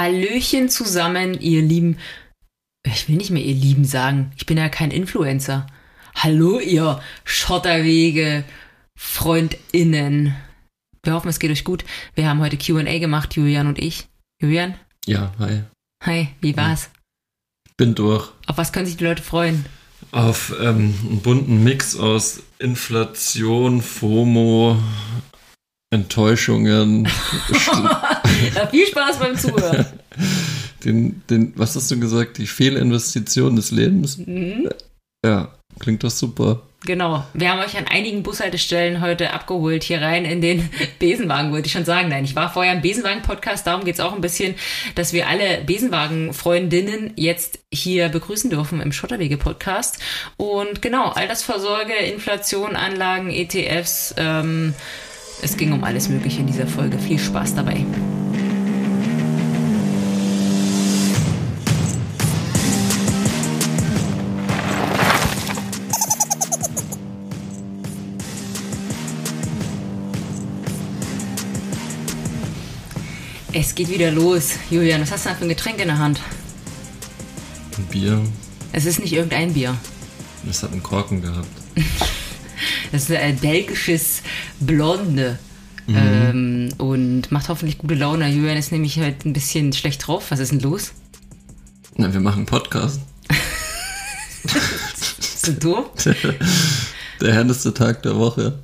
Hallöchen zusammen, ihr Lieben. Ich will nicht mehr ihr Lieben sagen. Ich bin ja kein Influencer. Hallo, ihr Schotterwege, FreundInnen. Wir hoffen, es geht euch gut. Wir haben heute QA gemacht, Julian und ich. Julian? Ja, hi. Hi, wie war's? Bin durch. Auf was können sich die Leute freuen? Auf ähm, einen bunten Mix aus Inflation, FOMO, Enttäuschungen. ja, viel Spaß beim Zuhören. Den, den, was hast du gesagt? Die Fehlinvestition des Lebens? Mhm. Ja, klingt doch super. Genau. Wir haben euch an einigen Bushaltestellen heute abgeholt, hier rein in den Besenwagen, wollte ich schon sagen. Nein, ich war vorher im Besenwagen-Podcast, darum geht es auch ein bisschen, dass wir alle Besenwagen-Freundinnen jetzt hier begrüßen dürfen im Schotterwege-Podcast. Und genau, Altersvorsorge, Inflation, Anlagen, ETFs, ähm, es ging um alles Mögliche in dieser Folge. Viel Spaß dabei. Es geht wieder los. Julian, was hast du da für ein Getränk in der Hand? Ein Bier. Es ist nicht irgendein Bier. Es hat einen Korken gehabt. Das ist ein belgisches Blonde. Mhm. Ähm, und macht hoffentlich gute Laune. Julian ist nämlich halt ein bisschen schlecht drauf. Was ist denn los? Na, wir machen einen Podcast. Sind du? Der härteste Tag der Woche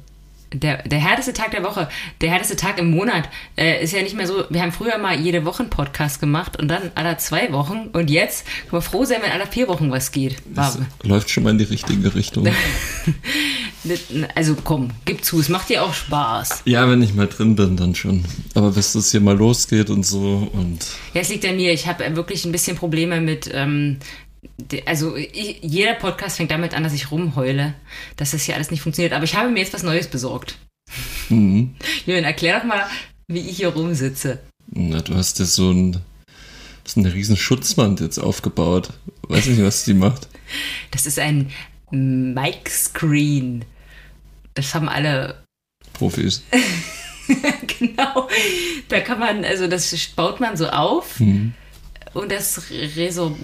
der, der härteste Tag der Woche, der härteste Tag im Monat äh, ist ja nicht mehr so. Wir haben früher mal jede Woche einen Podcast gemacht und dann alle zwei Wochen und jetzt können wir froh sein, wenn alle vier Wochen was geht. Das läuft schon mal in die richtige Richtung. also komm, gib zu, es macht dir auch Spaß. Ja, wenn ich mal drin bin, dann schon. Aber bis das hier mal losgeht und so und. Ja, es liegt an mir. Ich habe wirklich ein bisschen Probleme mit ähm, also ich, jeder Podcast fängt damit an, dass ich rumheule, dass das hier alles nicht funktioniert. Aber ich habe mir jetzt was Neues besorgt. Mhm. Jürgen, erklär doch mal, wie ich hier rumsitze. Na, du hast ja so ein, so eine riesen Schutzwand jetzt aufgebaut. Weiß nicht, was die macht. Das ist ein Mic-Screen. Das haben alle Profis. genau. Da kann man, also das baut man so auf. Mhm und das reso,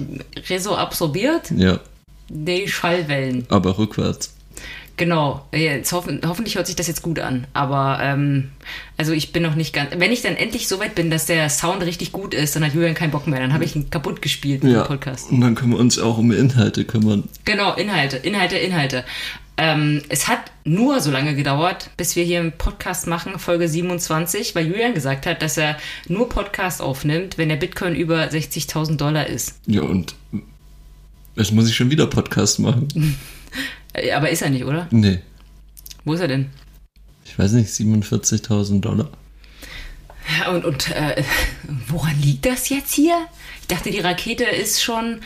reso absorbiert ja. die Schallwellen. Aber rückwärts. Genau, jetzt hoffen, hoffentlich hört sich das jetzt gut an. Aber ähm, also ich bin noch nicht ganz. Wenn ich dann endlich so weit bin, dass der Sound richtig gut ist, dann hat Julian keinen Bock mehr. Dann habe ich ihn kaputt gespielt mit ja, dem Podcast. Und dann können wir uns auch um Inhalte kümmern. Genau, Inhalte, Inhalte, Inhalte. Ähm, es hat nur so lange gedauert, bis wir hier einen Podcast machen, Folge 27, weil Julian gesagt hat, dass er nur Podcast aufnimmt, wenn der Bitcoin über 60.000 Dollar ist. Ja, und jetzt muss ich schon wieder Podcast machen. Aber ist er nicht, oder? Nee. Wo ist er denn? Ich weiß nicht, 47.000 Dollar. Ja, und, und äh, woran liegt das jetzt hier? Ich dachte, die Rakete ist schon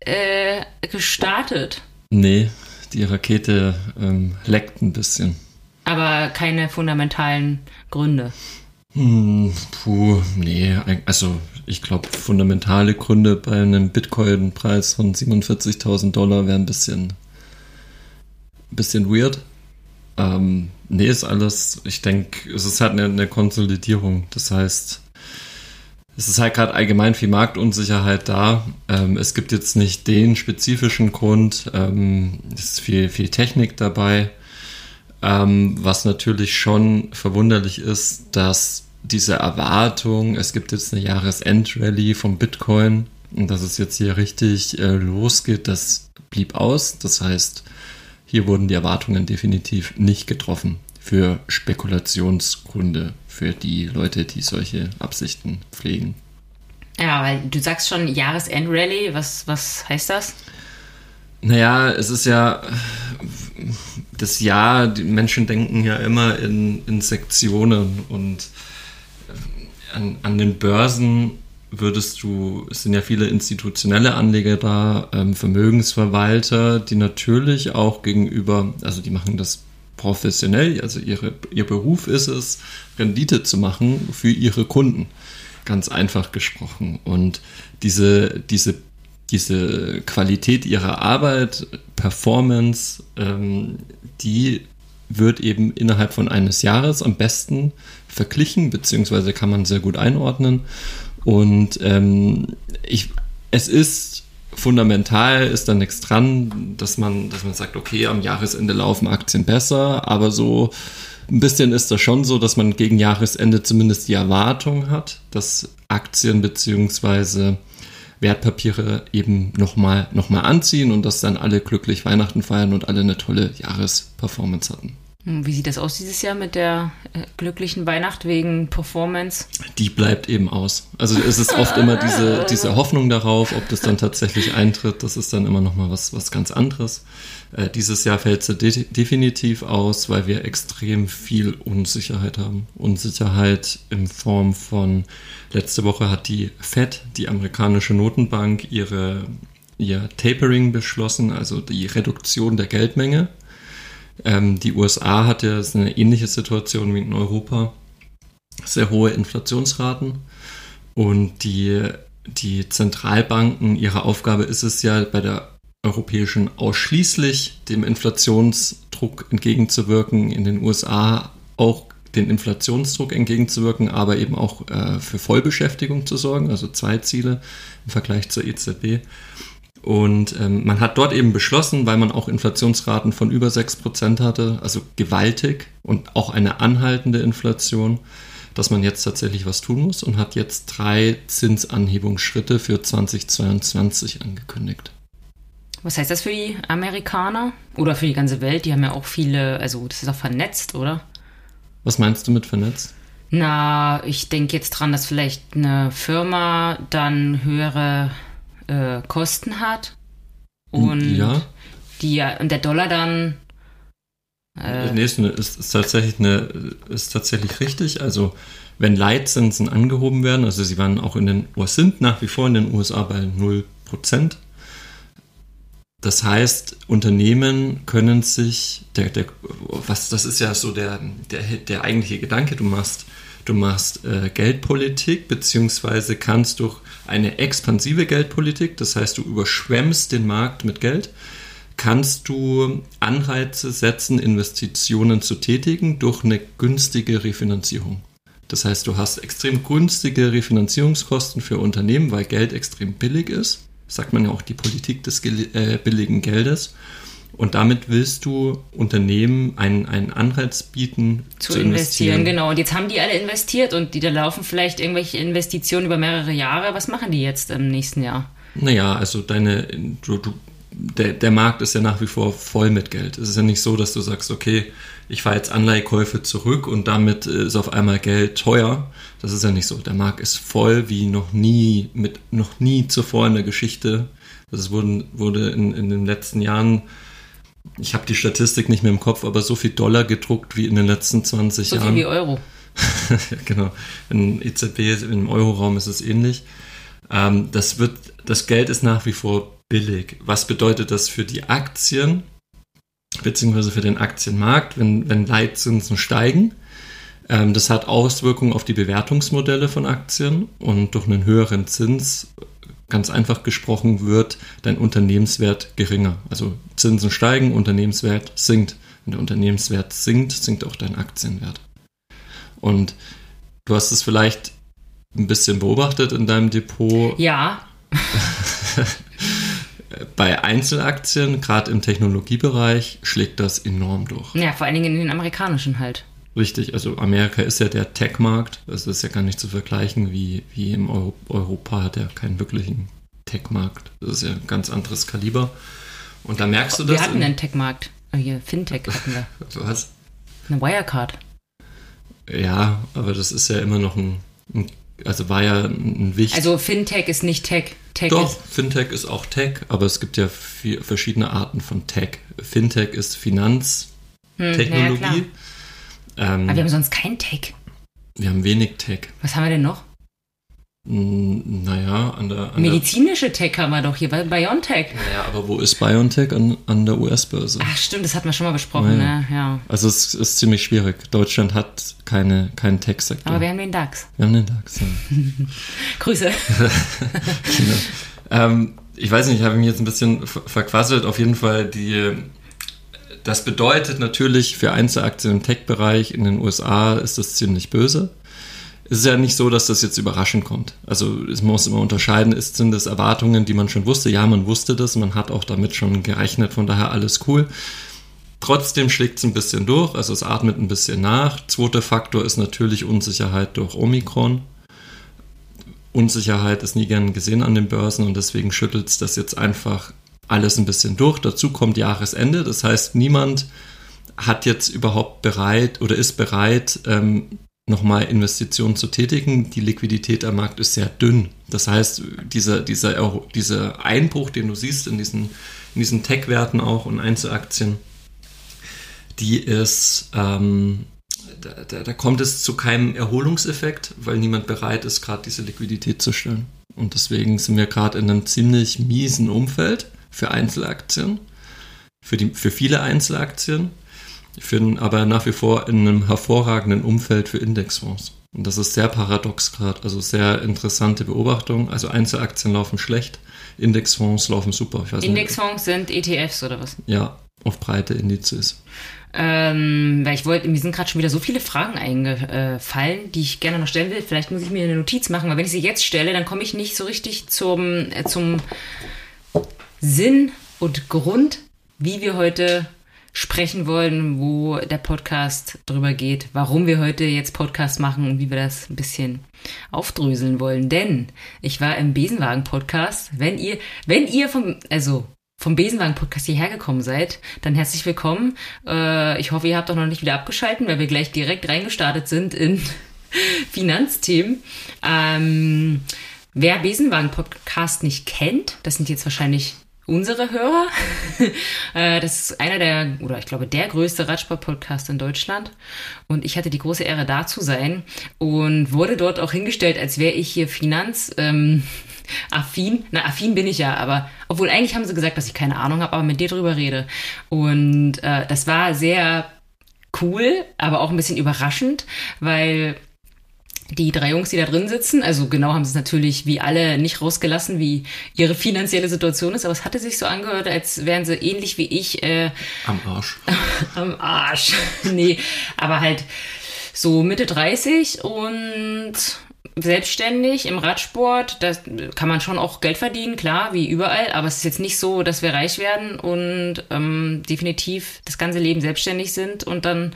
äh, gestartet. Nee, die Rakete ähm, leckt ein bisschen. Aber keine fundamentalen Gründe. Hm, puh, nee, also ich glaube, fundamentale Gründe bei einem Bitcoin-Preis von 47.000 Dollar wären ein bisschen, bisschen weird. Ähm, nee, ist alles, ich denke, es ist halt eine, eine Konsolidierung. Das heißt, es ist halt gerade allgemein viel Marktunsicherheit da. Ähm, es gibt jetzt nicht den spezifischen Grund. Ähm, es ist viel, viel Technik dabei. Ähm, was natürlich schon verwunderlich ist, dass diese Erwartung, es gibt jetzt eine Jahresend-Rally vom Bitcoin und dass es jetzt hier richtig äh, losgeht, das blieb aus. Das heißt, hier wurden die Erwartungen definitiv nicht getroffen für Spekulationsgründe für die Leute, die solche Absichten pflegen. Ja, weil du sagst schon Jahresend-Rally, was, was heißt das? Naja, es ist ja das Jahr, die Menschen denken ja immer in, in Sektionen und an, an den Börsen würdest du, es sind ja viele institutionelle Anleger da, ähm, Vermögensverwalter, die natürlich auch gegenüber, also die machen das professionell, also ihre, ihr Beruf ist es, Rendite zu machen für ihre Kunden. Ganz einfach gesprochen. Und diese, diese, diese Qualität ihrer Arbeit, Performance, ähm, die wird eben innerhalb von eines Jahres am besten verglichen, beziehungsweise kann man sehr gut einordnen. Und ähm, ich, es ist fundamental ist da nichts dran, dass man, dass man sagt, okay, am Jahresende laufen Aktien besser, aber so ein bisschen ist das schon so, dass man gegen Jahresende zumindest die Erwartung hat, dass Aktien bzw. Wertpapiere eben nochmal noch mal anziehen und dass dann alle glücklich Weihnachten feiern und alle eine tolle Jahresperformance hatten. Hm, wie sieht das aus dieses Jahr mit der äh, glücklichen Weihnacht wegen Performance? Die bleibt eben aus. Also es ist oft immer diese, diese Hoffnung darauf, ob das dann tatsächlich eintritt. Das ist dann immer noch mal was, was ganz anderes. Äh, dieses Jahr fällt sie de definitiv aus, weil wir extrem viel Unsicherheit haben. Unsicherheit in Form von, letzte Woche hat die Fed, die amerikanische Notenbank, ihre, ihr Tapering beschlossen, also die Reduktion der Geldmenge. Ähm, die USA hat ja eine ähnliche Situation wie in Europa. Sehr hohe Inflationsraten. Und die, die Zentralbanken, ihre Aufgabe ist es ja bei der europäischen ausschließlich dem Inflationsdruck entgegenzuwirken, in den USA auch den Inflationsdruck entgegenzuwirken, aber eben auch äh, für Vollbeschäftigung zu sorgen, also zwei Ziele im Vergleich zur EZB. Und ähm, man hat dort eben beschlossen, weil man auch Inflationsraten von über 6% hatte, also gewaltig und auch eine anhaltende Inflation, dass man jetzt tatsächlich was tun muss und hat jetzt drei Zinsanhebungsschritte für 2022 angekündigt. Was heißt das für die Amerikaner oder für die ganze Welt? Die haben ja auch viele, also das ist auch vernetzt, oder? Was meinst du mit vernetzt? Na, ich denke jetzt dran, dass vielleicht eine Firma dann höhere äh, Kosten hat und ja. die und der Dollar dann äh, nee, ist, ist, tatsächlich eine, ist tatsächlich richtig. Also wenn Leitzinsen angehoben werden, also sie waren auch in den oder sind nach wie vor in den USA bei 0%. Das heißt, Unternehmen können sich, der, der, was, das ist ja so der, der, der eigentliche Gedanke, du machst, du machst äh, Geldpolitik, beziehungsweise kannst durch eine expansive Geldpolitik, das heißt, du überschwemmst den Markt mit Geld, kannst du Anreize setzen, Investitionen zu tätigen durch eine günstige Refinanzierung. Das heißt, du hast extrem günstige Refinanzierungskosten für Unternehmen, weil Geld extrem billig ist. Sagt man ja auch die Politik des äh, billigen Geldes. Und damit willst du Unternehmen einen, einen Anreiz bieten, zu, zu investieren. investieren. Genau, und jetzt haben die alle investiert und die da laufen vielleicht irgendwelche Investitionen über mehrere Jahre. Was machen die jetzt im nächsten Jahr? Naja, also deine, du, du, der, der Markt ist ja nach wie vor voll mit Geld. Es ist ja nicht so, dass du sagst, okay, ich fahre jetzt Anleihekäufe zurück und damit ist auf einmal Geld teuer. Das ist ja nicht so. Der Markt ist voll wie noch nie, mit noch nie zuvor in der Geschichte. Das wurde, wurde in, in den letzten Jahren ich habe die Statistik nicht mehr im Kopf, aber so viel Dollar gedruckt wie in den letzten 20 so Jahren. So viel wie Euro. genau. In EZB, im Euroraum ist es ähnlich. Ähm, das, wird, das Geld ist nach wie vor billig. Was bedeutet das für die Aktien, beziehungsweise für den Aktienmarkt, wenn, wenn Leitzinsen steigen? Ähm, das hat Auswirkungen auf die Bewertungsmodelle von Aktien und durch einen höheren Zins ganz einfach gesprochen wird dein Unternehmenswert geringer. Also Zinsen steigen, Unternehmenswert sinkt. Wenn der Unternehmenswert sinkt, sinkt auch dein Aktienwert. Und du hast es vielleicht ein bisschen beobachtet in deinem Depot. Ja. Bei Einzelaktien, gerade im Technologiebereich, schlägt das enorm durch. Ja, vor allen Dingen in den amerikanischen halt. Richtig, also Amerika ist ja der Tech-Markt. Das ist ja gar nicht zu vergleichen, wie, wie im Euro Europa hat er keinen wirklichen Tech-Markt. Das ist ja ein ganz anderes Kaliber. Und da merkst du das. Wir hatten einen Tech-Markt. Äh, hier, Fintech hatten wir. Was? Eine Wirecard. Ja, aber das ist ja immer noch ein, ein also war ja ein wichtig. Also Fintech ist nicht Tech. Tech Doch, ist Fintech ist auch Tech, aber es gibt ja vier, verschiedene Arten von Tech. Fintech ist Finanztechnologie. Hm, ja, ähm, Aber wir haben sonst kein Tech. Wir haben wenig Tech. Was haben wir denn noch? Hm, naja, an der. An Medizinische Tech haben wir doch hier, bei BioNTech. Naja, aber wo ist BioNTech an, an der US-Börse? Ach, stimmt, das hatten wir schon mal besprochen, naja. ne? Ja. Also, es ist ziemlich schwierig. Deutschland hat keine, keinen Tech-Sektor. Aber wir haben den DAX. Wir haben den DAX, ja. Grüße. genau. ähm, ich weiß nicht, ich habe mich jetzt ein bisschen verquasselt. Auf jeden Fall, die das bedeutet natürlich für Einzelaktien im Tech-Bereich in den USA ist das ziemlich böse. es ist ja nicht so, dass das jetzt überraschend kommt. Also es muss immer unterscheiden, ist, sind das Erwartungen, die man schon wusste? Ja, man wusste das, man hat auch damit schon gerechnet, von daher alles cool. Trotzdem schlägt es ein bisschen durch, also es atmet ein bisschen nach. Zweiter Faktor ist natürlich Unsicherheit durch Omikron. Unsicherheit ist nie gern gesehen an den Börsen und deswegen schüttelt es das jetzt einfach alles ein bisschen durch. Dazu kommt Jahresende, das heißt, niemand hat jetzt überhaupt bereit oder ist bereit, ähm, nochmal Investitionen zu tätigen. Die Liquidität am Markt ist sehr dünn. Das heißt, dieser, dieser, dieser Einbruch, den du siehst in diesen, in diesen Tech-Werten auch und Einzelaktien, die ist, ähm, da, da, da, kommt es zu keinem Erholungseffekt, weil niemand bereit ist, gerade diese Liquidität zu stellen. Und deswegen sind wir gerade in einem ziemlich miesen Umfeld für Einzelaktien, für, die, für viele Einzelaktien finden aber nach wie vor in einem hervorragenden Umfeld für Indexfonds. Und das ist sehr paradox gerade, also sehr interessante Beobachtung. Also Einzelaktien laufen schlecht, Indexfonds laufen super. Indexfonds sind ETFs oder was? Ja, auf breite Indizes. Ähm, weil ich wollte, mir sind gerade schon wieder so viele Fragen eingefallen, die ich gerne noch stellen will. Vielleicht muss ich mir eine Notiz machen, weil wenn ich sie jetzt stelle, dann komme ich nicht so richtig zum, äh, zum Sinn und Grund, wie wir heute sprechen wollen, wo der Podcast drüber geht, warum wir heute jetzt Podcast machen und wie wir das ein bisschen aufdröseln wollen. Denn ich war im Besenwagen-Podcast. Wenn ihr, wenn ihr vom, also vom Besenwagen-Podcast hierher gekommen seid, dann herzlich willkommen. Äh, ich hoffe, ihr habt auch noch nicht wieder abgeschalten, weil wir gleich direkt reingestartet sind in Finanzthemen. Ähm, wer Besenwagen-Podcast nicht kennt, das sind jetzt wahrscheinlich unsere Hörer. Äh, das ist einer der, oder ich glaube, der größte Radsport-Podcast in Deutschland. Und ich hatte die große Ehre, da zu sein und wurde dort auch hingestellt, als wäre ich hier Finanz. Ähm, affin, na affin bin ich ja, aber obwohl eigentlich haben sie gesagt, dass ich keine Ahnung habe, aber mit dir drüber rede. Und äh, das war sehr cool, aber auch ein bisschen überraschend, weil die drei Jungs, die da drin sitzen, also genau haben sie es natürlich wie alle nicht rausgelassen, wie ihre finanzielle Situation ist, aber es hatte sich so angehört, als wären sie ähnlich wie ich. Äh, am Arsch. am Arsch. nee, aber halt so Mitte 30 und selbstständig im Radsport, da kann man schon auch Geld verdienen, klar, wie überall, aber es ist jetzt nicht so, dass wir reich werden und ähm, definitiv das ganze Leben selbstständig sind und dann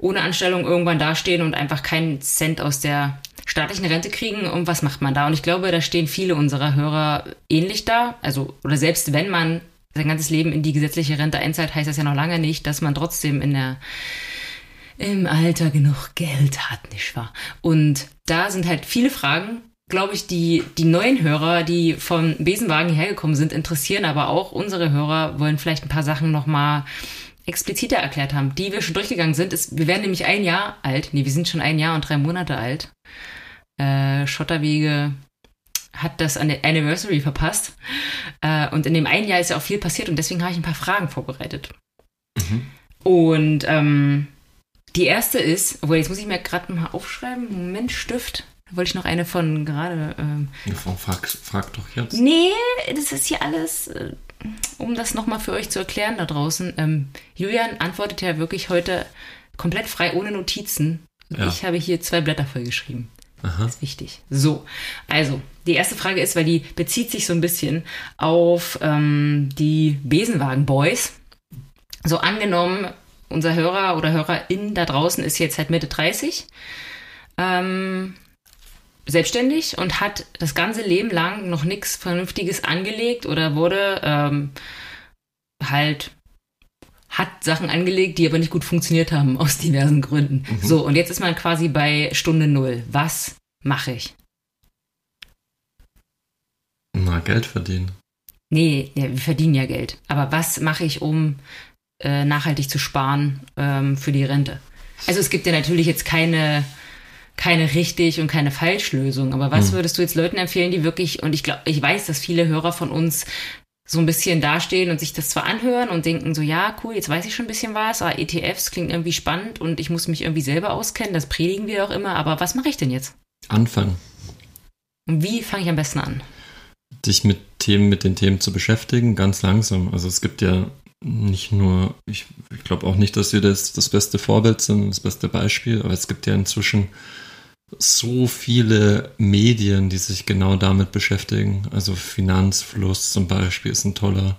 ohne Anstellung irgendwann dastehen und einfach keinen Cent aus der staatlichen Rente kriegen und was macht man da? Und ich glaube, da stehen viele unserer Hörer ähnlich da. Also, oder selbst wenn man sein ganzes Leben in die gesetzliche Rente einzahlt, heißt das ja noch lange nicht, dass man trotzdem in der im Alter genug Geld hat, nicht wahr? Und da sind halt viele Fragen, glaube ich, die, die neuen Hörer, die vom Besenwagen hergekommen sind, interessieren, aber auch unsere Hörer wollen vielleicht ein paar Sachen nochmal expliziter erklärt haben, die wir schon durchgegangen sind. Ist, wir werden nämlich ein Jahr alt. Nee, wir sind schon ein Jahr und drei Monate alt. Äh, Schotterwege hat das an der Anniversary verpasst. Äh, und in dem einen Jahr ist ja auch viel passiert und deswegen habe ich ein paar Fragen vorbereitet. Mhm. Und ähm, die erste ist, obwohl jetzt muss ich mir gerade mal aufschreiben, Moment, Stift. Da wollte ich noch eine von gerade. Ähm, ja, frag, frag doch jetzt. Nee, das ist hier alles. Äh, um das nochmal für euch zu erklären da draußen, ähm, Julian antwortet ja wirklich heute komplett frei, ohne Notizen. Ja. Ich habe hier zwei Blätter vollgeschrieben. Aha. Das ist wichtig. So, also die erste Frage ist, weil die bezieht sich so ein bisschen auf ähm, die Besenwagen Boys. So angenommen, unser Hörer oder Hörerin da draußen ist jetzt halt Mitte 30. Ähm, selbstständig und hat das ganze Leben lang noch nichts Vernünftiges angelegt oder wurde ähm, halt hat Sachen angelegt, die aber nicht gut funktioniert haben aus diversen Gründen. Mhm. So, und jetzt ist man quasi bei Stunde Null. Was mache ich? Na, Geld verdienen. Nee, ja, wir verdienen ja Geld. Aber was mache ich, um äh, nachhaltig zu sparen ähm, für die Rente? Also es gibt ja natürlich jetzt keine keine richtig und keine Falschlösung. Aber was hm. würdest du jetzt Leuten empfehlen, die wirklich, und ich glaube, ich weiß, dass viele Hörer von uns so ein bisschen dastehen und sich das zwar anhören und denken so, ja, cool, jetzt weiß ich schon ein bisschen was, aber ETFs klingt irgendwie spannend und ich muss mich irgendwie selber auskennen, das predigen wir auch immer, aber was mache ich denn jetzt? Anfangen. Und wie fange ich am besten an? Dich mit Themen, mit den Themen zu beschäftigen, ganz langsam. Also es gibt ja nicht nur, ich, ich glaube auch nicht, dass wir das, das beste Vorbild sind, das beste Beispiel, aber es gibt ja inzwischen so viele Medien, die sich genau damit beschäftigen. Also Finanzfluss zum Beispiel ist ein toller,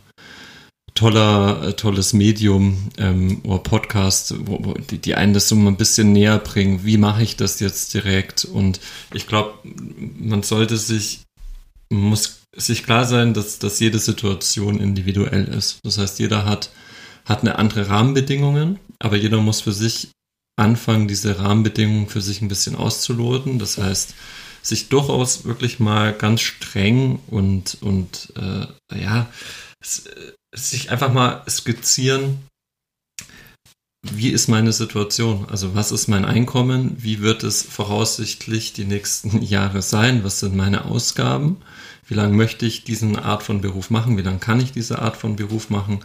toller, äh, tolles Medium ähm, oder Podcast, wo, wo die, die einen das so ein bisschen näher bringen. Wie mache ich das jetzt direkt? Und ich glaube, man sollte sich, muss sich klar sein, dass, dass jede Situation individuell ist. Das heißt, jeder hat, hat eine andere Rahmenbedingungen, aber jeder muss für sich anfangen, diese Rahmenbedingungen für sich ein bisschen auszuloten. Das heißt, sich durchaus wirklich mal ganz streng und, und äh, ja, sich einfach mal skizzieren, wie ist meine Situation? Also was ist mein Einkommen? Wie wird es voraussichtlich die nächsten Jahre sein? Was sind meine Ausgaben? Wie lange möchte ich diese Art von Beruf machen? Wie lange kann ich diese Art von Beruf machen?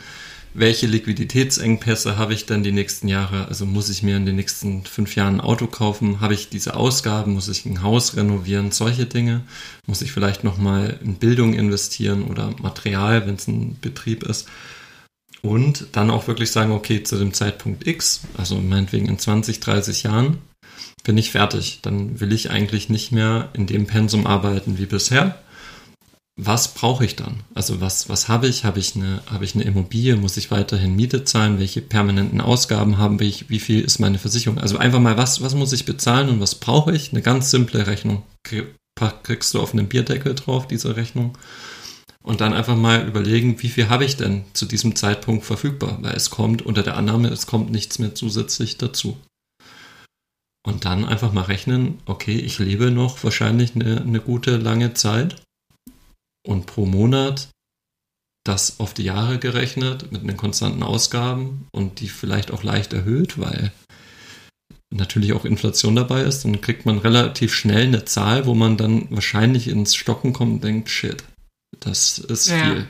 Welche Liquiditätsengpässe habe ich dann die nächsten Jahre? Also muss ich mir in den nächsten fünf Jahren ein Auto kaufen? Habe ich diese Ausgaben? Muss ich ein Haus renovieren? Solche Dinge. Muss ich vielleicht nochmal in Bildung investieren oder Material, wenn es ein Betrieb ist? Und dann auch wirklich sagen, okay, zu dem Zeitpunkt X, also meinetwegen in 20, 30 Jahren, bin ich fertig. Dann will ich eigentlich nicht mehr in dem Pensum arbeiten wie bisher, was brauche ich dann? Also was, was habe ich? Habe ich, eine, habe ich eine Immobilie? Muss ich weiterhin Miete zahlen? Welche permanenten Ausgaben habe ich? Wie viel ist meine Versicherung? Also einfach mal, was, was muss ich bezahlen und was brauche ich? Eine ganz simple Rechnung. Kriegst du auf einen Bierdeckel drauf, diese Rechnung. Und dann einfach mal überlegen, wie viel habe ich denn zu diesem Zeitpunkt verfügbar? Weil es kommt unter der Annahme, es kommt nichts mehr zusätzlich dazu. Und dann einfach mal rechnen, okay, ich lebe noch wahrscheinlich eine, eine gute lange Zeit und pro Monat das auf die Jahre gerechnet mit den konstanten Ausgaben und die vielleicht auch leicht erhöht, weil natürlich auch Inflation dabei ist, dann kriegt man relativ schnell eine Zahl, wo man dann wahrscheinlich ins Stocken kommt und denkt, shit, das ist ja. viel.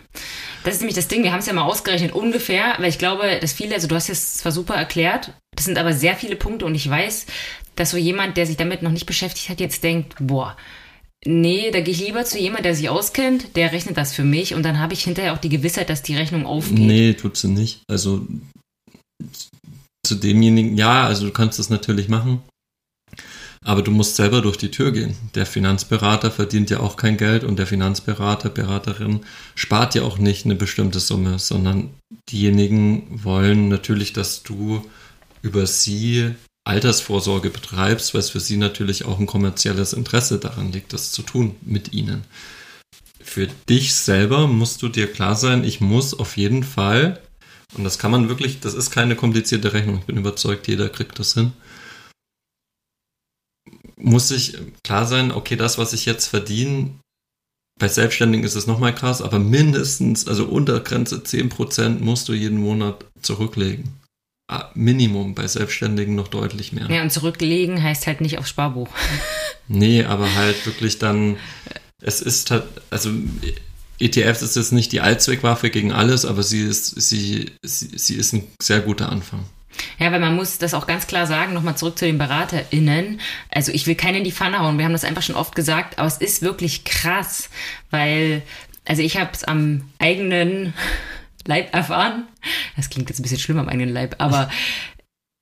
Das ist nämlich das Ding, wir haben es ja mal ausgerechnet ungefähr, weil ich glaube, dass viele, also du hast es zwar super erklärt, das sind aber sehr viele Punkte und ich weiß, dass so jemand, der sich damit noch nicht beschäftigt hat, jetzt denkt, boah, Nee, da gehe ich lieber zu jemandem, der sich auskennt, der rechnet das für mich und dann habe ich hinterher auch die Gewissheit, dass die Rechnung aufgeht. Nee, tut sie nicht. Also zu demjenigen, ja, also du kannst das natürlich machen, aber du musst selber durch die Tür gehen. Der Finanzberater verdient ja auch kein Geld und der Finanzberater, Beraterin spart ja auch nicht eine bestimmte Summe, sondern diejenigen wollen natürlich, dass du über sie Altersvorsorge betreibst, weil es für sie natürlich auch ein kommerzielles Interesse daran liegt, das zu tun mit ihnen. Für dich selber musst du dir klar sein, ich muss auf jeden Fall, und das kann man wirklich, das ist keine komplizierte Rechnung, ich bin überzeugt, jeder kriegt das hin, muss ich klar sein, okay, das, was ich jetzt verdiene, bei Selbstständigen ist es nochmal krass, aber mindestens, also unter Grenze 10% musst du jeden Monat zurücklegen. Minimum, bei Selbstständigen noch deutlich mehr. Ja, und zurücklegen heißt halt nicht aufs Sparbuch. nee, aber halt wirklich dann, es ist halt, also ETFs ist jetzt nicht die Allzweckwaffe gegen alles, aber sie ist, sie, sie, sie ist ein sehr guter Anfang. Ja, weil man muss das auch ganz klar sagen, nochmal zurück zu den BeraterInnen. Also ich will keinen in die Pfanne hauen, wir haben das einfach schon oft gesagt, aber es ist wirklich krass, weil, also ich habe es am eigenen Leib erfahren. Das klingt jetzt ein bisschen schlimm am eigenen Leib, aber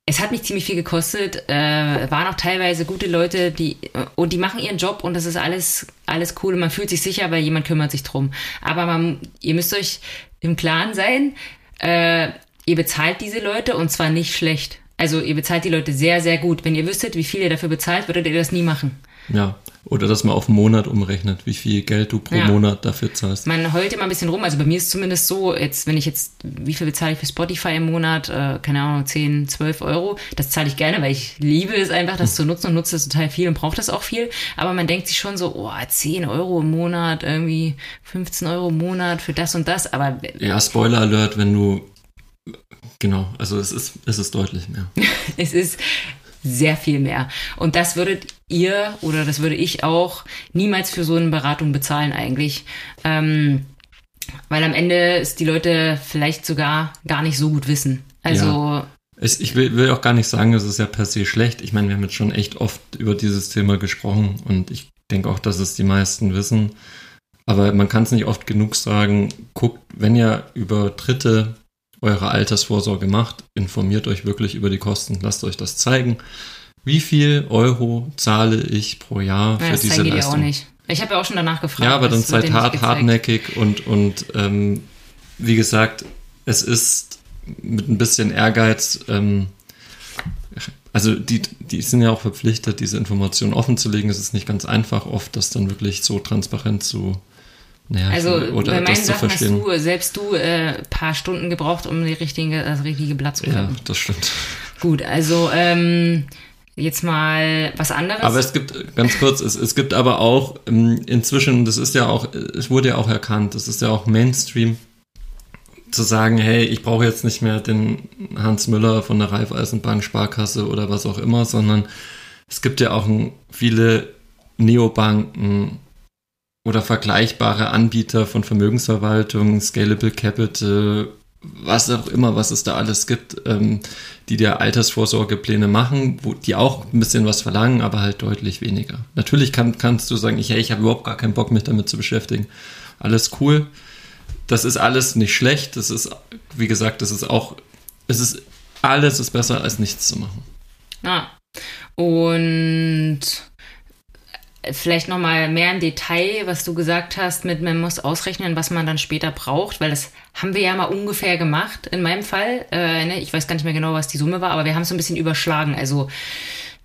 es hat mich ziemlich viel gekostet. Äh, waren auch teilweise gute Leute, die und die machen ihren Job und das ist alles alles cool und man fühlt sich sicher, weil jemand kümmert sich drum. Aber man, ihr müsst euch im Klaren sein, äh, ihr bezahlt diese Leute und zwar nicht schlecht. Also ihr bezahlt die Leute sehr sehr gut. Wenn ihr wüsstet, wie viel ihr dafür bezahlt, würdet ihr das nie machen. Ja, oder dass man auf einen Monat umrechnet, wie viel Geld du pro ja. Monat dafür zahlst. Man heult immer ein bisschen rum. Also bei mir ist es zumindest so, jetzt, wenn ich jetzt, wie viel bezahle ich für Spotify im Monat? Äh, keine Ahnung, 10, 12 Euro. Das zahle ich gerne, weil ich liebe es einfach, das hm. zu nutzen und nutze es total viel und brauche das auch viel. Aber man denkt sich schon so, oh, 10 Euro im Monat, irgendwie 15 Euro im Monat für das und das. Aber. Ja, Spoiler Alert, wenn du Genau, also es ist, es ist deutlich mehr. es ist sehr viel mehr. Und das würdet ihr oder das würde ich auch niemals für so eine Beratung bezahlen eigentlich. Ähm, weil am Ende es die Leute vielleicht sogar gar nicht so gut wissen. Also. Ja. Ich, ich will, will, auch gar nicht sagen, es ist ja per se schlecht. Ich meine, wir haben jetzt schon echt oft über dieses Thema gesprochen und ich denke auch, dass es die meisten wissen. Aber man kann es nicht oft genug sagen. Guckt, wenn ihr über Dritte eure Altersvorsorge macht, informiert euch wirklich über die Kosten, lasst euch das zeigen. Wie viel Euro zahle ich pro Jahr für Ja, das diese zeigen die Leistung? auch nicht. Ich habe ja auch schon danach gefragt. Ja, aber dann seid hart, hartnäckig und, und ähm, wie gesagt, es ist mit ein bisschen Ehrgeiz, ähm, also die, die sind ja auch verpflichtet, diese Informationen offen zu legen. Es ist nicht ganz einfach, oft das dann wirklich so transparent zu, naja, Also oder bei meinen das zu Sachen hast du, selbst du, äh, paar Stunden gebraucht, um die richtige, das richtige Blatt zu ja, finden. das stimmt. Gut, also ähm, jetzt mal was anderes. Aber es gibt, ganz kurz, es, es gibt aber auch ähm, inzwischen, das ist ja auch, es wurde ja auch erkannt, das ist ja auch Mainstream, zu sagen, hey, ich brauche jetzt nicht mehr den Hans Müller von der Raiffeisenbank Sparkasse oder was auch immer, sondern es gibt ja auch viele Neobanken oder vergleichbare Anbieter von Vermögensverwaltung, Scalable Capital, was auch immer, was es da alles gibt, ähm, die dir Altersvorsorgepläne machen, wo die auch ein bisschen was verlangen, aber halt deutlich weniger. Natürlich kann, kannst du sagen, ich, hey, ich habe überhaupt gar keinen Bock, mich damit zu beschäftigen. Alles cool. Das ist alles nicht schlecht. Das ist, wie gesagt, das ist auch, es ist, alles ist besser als nichts zu machen. Ja. Und vielleicht nochmal mehr im Detail, was du gesagt hast, mit man muss ausrechnen, was man dann später braucht, weil das haben wir ja mal ungefähr gemacht in meinem Fall. Äh, ne? Ich weiß gar nicht mehr genau, was die Summe war, aber wir haben es so ein bisschen überschlagen. Also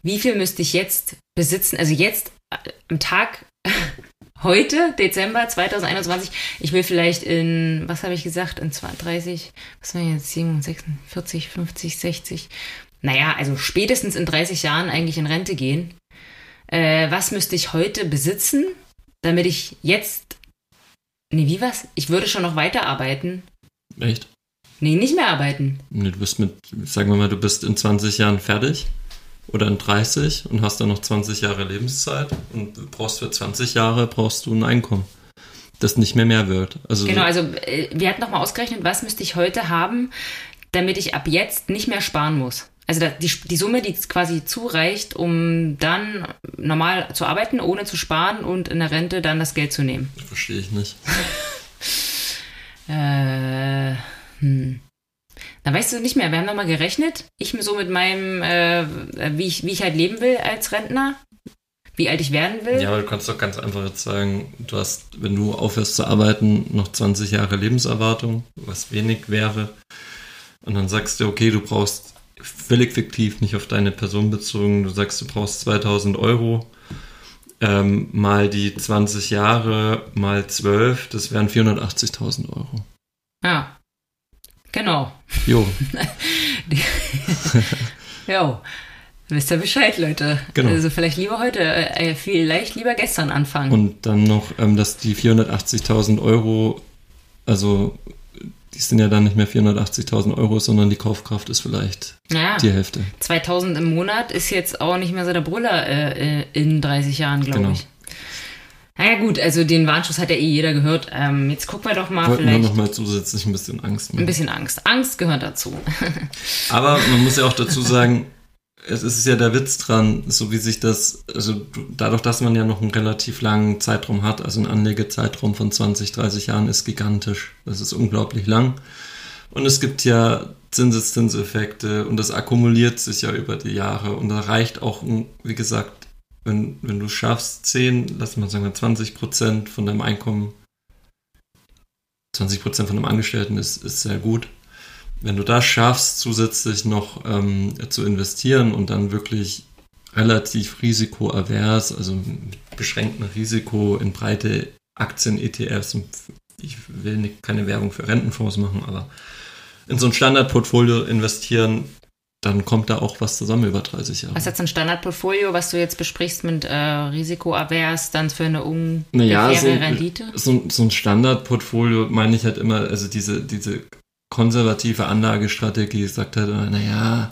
wie viel müsste ich jetzt besitzen? Also jetzt äh, am Tag heute, Dezember 2021, ich will vielleicht in, was habe ich gesagt, in 32, was waren jetzt, 47, 40, 50, 60, naja, also spätestens in 30 Jahren eigentlich in Rente gehen. Äh, was müsste ich heute besitzen, damit ich jetzt, nee, wie was? Ich würde schon noch weiterarbeiten. Echt? Nee, nicht mehr arbeiten. Nee, Du bist mit, sagen wir mal, du bist in 20 Jahren fertig oder in 30 und hast dann noch 20 Jahre Lebenszeit und brauchst für 20 Jahre brauchst du ein Einkommen, das nicht mehr mehr wird. Also Genau, also äh, wir hatten nochmal ausgerechnet, was müsste ich heute haben, damit ich ab jetzt nicht mehr sparen muss. Also die, die Summe, die quasi zureicht, um dann normal zu arbeiten, ohne zu sparen und in der Rente dann das Geld zu nehmen. verstehe ich nicht. Äh, hm. Dann weißt du nicht mehr. Wir haben nochmal gerechnet. Ich so mit meinem, äh, wie, ich, wie ich halt leben will als Rentner. Wie alt ich werden will. Ja, aber du kannst doch ganz einfach jetzt sagen, du hast, wenn du aufhörst zu arbeiten, noch 20 Jahre Lebenserwartung, was wenig wäre. Und dann sagst du, okay, du brauchst völlig fiktiv, nicht auf deine Person bezogen, du sagst, du brauchst 2000 Euro. Ähm, mal die 20 Jahre mal 12, das wären 480.000 Euro. Ja. Genau. Jo, Jo. Wisst ihr Bescheid, Leute. Genau. Also vielleicht lieber heute, äh, vielleicht lieber gestern anfangen. und dann noch, ähm, dass die 480.000 Euro, also die sind ja dann nicht mehr 480.000 Euro, sondern die Kaufkraft ist vielleicht naja, die Hälfte. 2000 im Monat ist jetzt auch nicht mehr so der Brüller äh, äh, in 30 Jahren, glaube Genau. ich. Naja gut, also den Warnschuss hat ja eh jeder gehört. Ähm, jetzt gucken wir doch mal Wollten vielleicht noch mal zusätzlich ein bisschen Angst ein machen. bisschen Angst. Angst gehört dazu. Aber man muss ja auch dazu sagen, es ist ja der Witz dran, so wie sich das, also du- dadurch, dass man ja noch einen relativ langen Zeitraum hat, also ein Anlegezeitraum von 20, 30 Jahren ist gigantisch. Das ist unglaublich lang. Und es gibt ja Zinseszinseffekte und das akkumuliert sich ja über die Jahre und da reicht auch, wie gesagt, wenn, wenn du schaffst, 10, lass mal sagen, 20 Prozent von deinem Einkommen, 20 Prozent von einem Angestellten ist, ist sehr gut. Wenn du das schaffst, zusätzlich noch ähm, zu investieren und dann wirklich relativ risikoavers, also mit beschränktem Risiko in breite Aktien-ETFs, und ich will keine Werbung für Rentenfonds machen, aber in so ein Standardportfolio investieren, dann kommt da auch was zusammen über 30 Jahre. Was ist jetzt ein Standardportfolio, was du jetzt besprichst mit äh, Risikoavers, dann für eine ungefähre Naja, so, Rendite? so, so ein Standardportfolio meine ich halt immer, also diese, diese konservative Anlagestrategie sagt halt, immer, naja,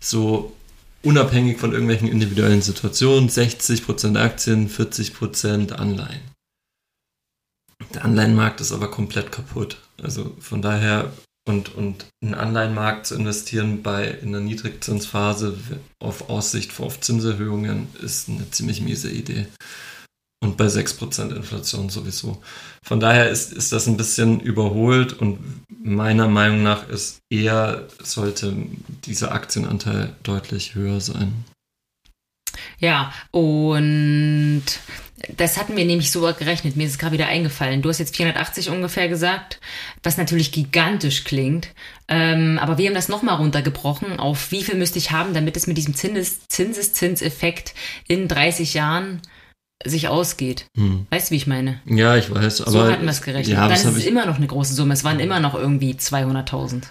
so unabhängig von irgendwelchen individuellen Situationen, 60% Aktien, 40% Anleihen. Der Anleihenmarkt ist aber komplett kaputt. Also von daher, und, und in Anleihenmarkt zu investieren bei in der Niedrigzinsphase auf Aussicht auf Zinserhöhungen ist eine ziemlich miese Idee. Und bei 6% Inflation sowieso. Von daher ist, ist das ein bisschen überholt und meiner Meinung nach ist eher, sollte dieser Aktienanteil deutlich höher sein. Ja, und das hatten wir nämlich so gerechnet. Mir ist es gerade wieder eingefallen. Du hast jetzt 480 ungefähr gesagt, was natürlich gigantisch klingt. Ähm, aber wir haben das nochmal runtergebrochen auf wie viel müsste ich haben, damit es mit diesem Zinses Zinseszinseffekt in 30 Jahren sich ausgeht. Hm. Weißt du, wie ich meine? Ja, ich weiß. Aber so hatten wir es gerechnet. Ja, Dann ist es immer noch eine große Summe. Es waren immer noch irgendwie 200.000.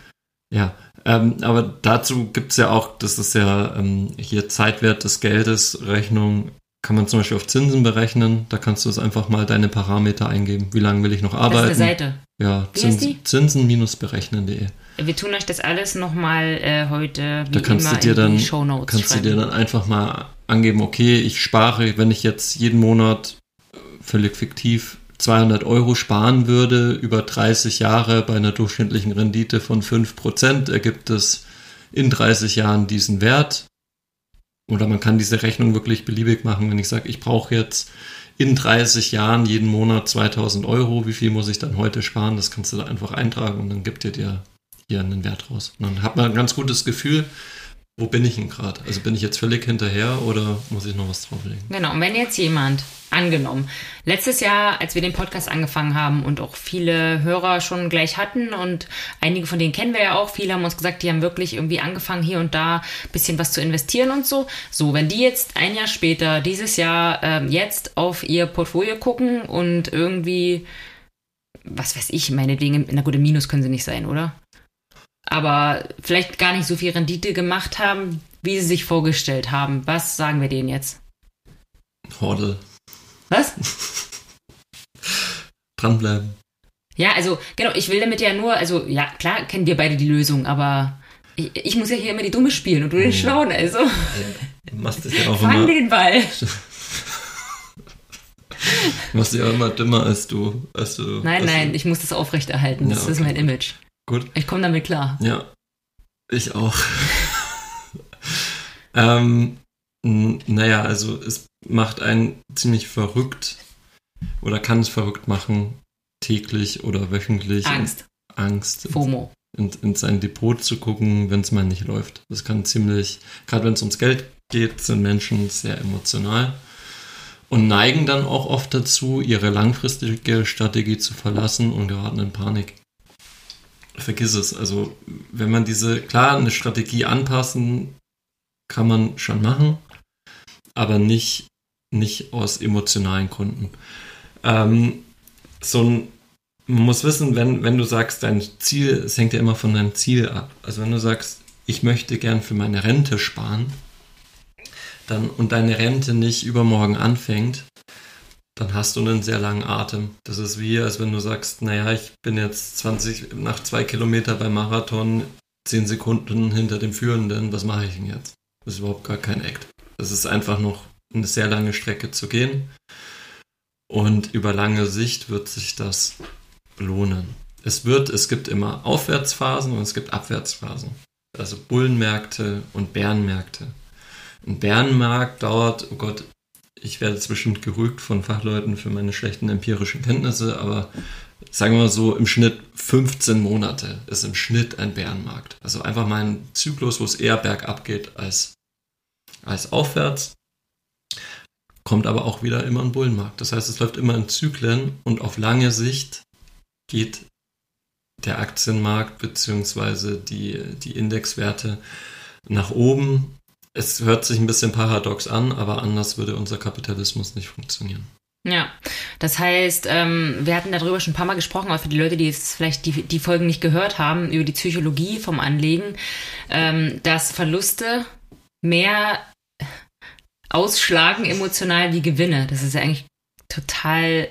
Ja, ähm, aber dazu gibt es ja auch, das ist ja ähm, hier Zeitwert des Geldes, Rechnung, kann man zum Beispiel auf Zinsen berechnen. Da kannst du es einfach mal deine Parameter eingeben. Wie lange will ich noch arbeiten? Eine Seite. Ja, Zins, Zinsen-berechnen.de. Wir tun euch das alles nochmal äh, heute wie da kannst immer du dir dann, Kannst schreiben. du dir dann einfach mal angeben, okay, ich spare, wenn ich jetzt jeden Monat äh, völlig fiktiv 200 Euro sparen würde über 30 Jahre bei einer durchschnittlichen Rendite von 5%, ergibt es in 30 Jahren diesen Wert. Oder man kann diese Rechnung wirklich beliebig machen, wenn ich sage, ich brauche jetzt in 30 Jahren jeden Monat 2000 Euro, wie viel muss ich dann heute sparen? Das kannst du da einfach eintragen und dann gibt dir dir hier einen Wert raus. Und dann hat man ein ganz gutes Gefühl, wo bin ich denn gerade? Also bin ich jetzt völlig hinterher oder muss ich noch was drauflegen? Genau, und wenn jetzt jemand, angenommen, letztes Jahr, als wir den Podcast angefangen haben und auch viele Hörer schon gleich hatten und einige von denen kennen wir ja auch, viele haben uns gesagt, die haben wirklich irgendwie angefangen, hier und da ein bisschen was zu investieren und so. So, wenn die jetzt ein Jahr später, dieses Jahr, ähm, jetzt auf ihr Portfolio gucken und irgendwie, was weiß ich, meinetwegen, na gut, im Minus können sie nicht sein, oder? Aber vielleicht gar nicht so viel Rendite gemacht haben, wie sie sich vorgestellt haben. Was sagen wir denen jetzt? Hordel. Was? Dranbleiben. Ja, also genau, ich will damit ja nur, also ja, klar kennen wir beide die Lösung, aber ich, ich muss ja hier immer die Dumme spielen und du den Schlauen, also. Du machst es ja auch Fang immer. den Ball. Du machst ja immer dümmer als du. Als du nein, als nein, du. ich muss das aufrechterhalten. Das ja, okay. ist mein Image. Gut. Ich komme damit klar. Ja, ich auch. ähm, naja, also es macht einen ziemlich verrückt oder kann es verrückt machen, täglich oder wöchentlich. Angst. Angst. FOMO. In, in sein Depot zu gucken, wenn es mal nicht läuft. Das kann ziemlich, gerade wenn es ums Geld geht, sind Menschen sehr emotional und neigen dann auch oft dazu, ihre langfristige Strategie zu verlassen und geraten in Panik vergiss es. Also, wenn man diese, klar, eine Strategie anpassen, kann man schon machen, aber nicht, nicht aus emotionalen Gründen. Ähm, so ein, man muss wissen, wenn, wenn du sagst, dein Ziel, es hängt ja immer von deinem Ziel ab. Also, wenn du sagst, ich möchte gern für meine Rente sparen, dann und deine Rente nicht übermorgen anfängt, dann hast du einen sehr langen Atem. Das ist wie, als wenn du sagst, naja, ich bin jetzt 20, nach zwei Kilometer beim Marathon, 10 Sekunden hinter dem Führenden, was mache ich denn jetzt? Das ist überhaupt gar kein Act. Das ist einfach noch eine sehr lange Strecke zu gehen. Und über lange Sicht wird sich das lohnen. Es wird, es gibt immer Aufwärtsphasen und es gibt Abwärtsphasen. Also Bullenmärkte und Bärenmärkte. Ein Bärenmarkt dauert, oh Gott, ich werde zwischen gerügt von Fachleuten für meine schlechten empirischen Kenntnisse, aber sagen wir mal so, im Schnitt 15 Monate ist im Schnitt ein Bärenmarkt. Also einfach mal ein Zyklus, wo es eher bergab geht als, als aufwärts. Kommt aber auch wieder immer ein Bullenmarkt. Das heißt, es läuft immer in Zyklen und auf lange Sicht geht der Aktienmarkt bzw. Die, die Indexwerte nach oben es hört sich ein bisschen paradox an, aber anders würde unser Kapitalismus nicht funktionieren. Ja, das heißt, ähm, wir hatten darüber schon ein paar Mal gesprochen, aber für die Leute, die jetzt vielleicht die, die Folgen nicht gehört haben, über die Psychologie vom Anlegen, ähm, dass Verluste mehr ausschlagen emotional wie Gewinne. Das ist ja eigentlich total,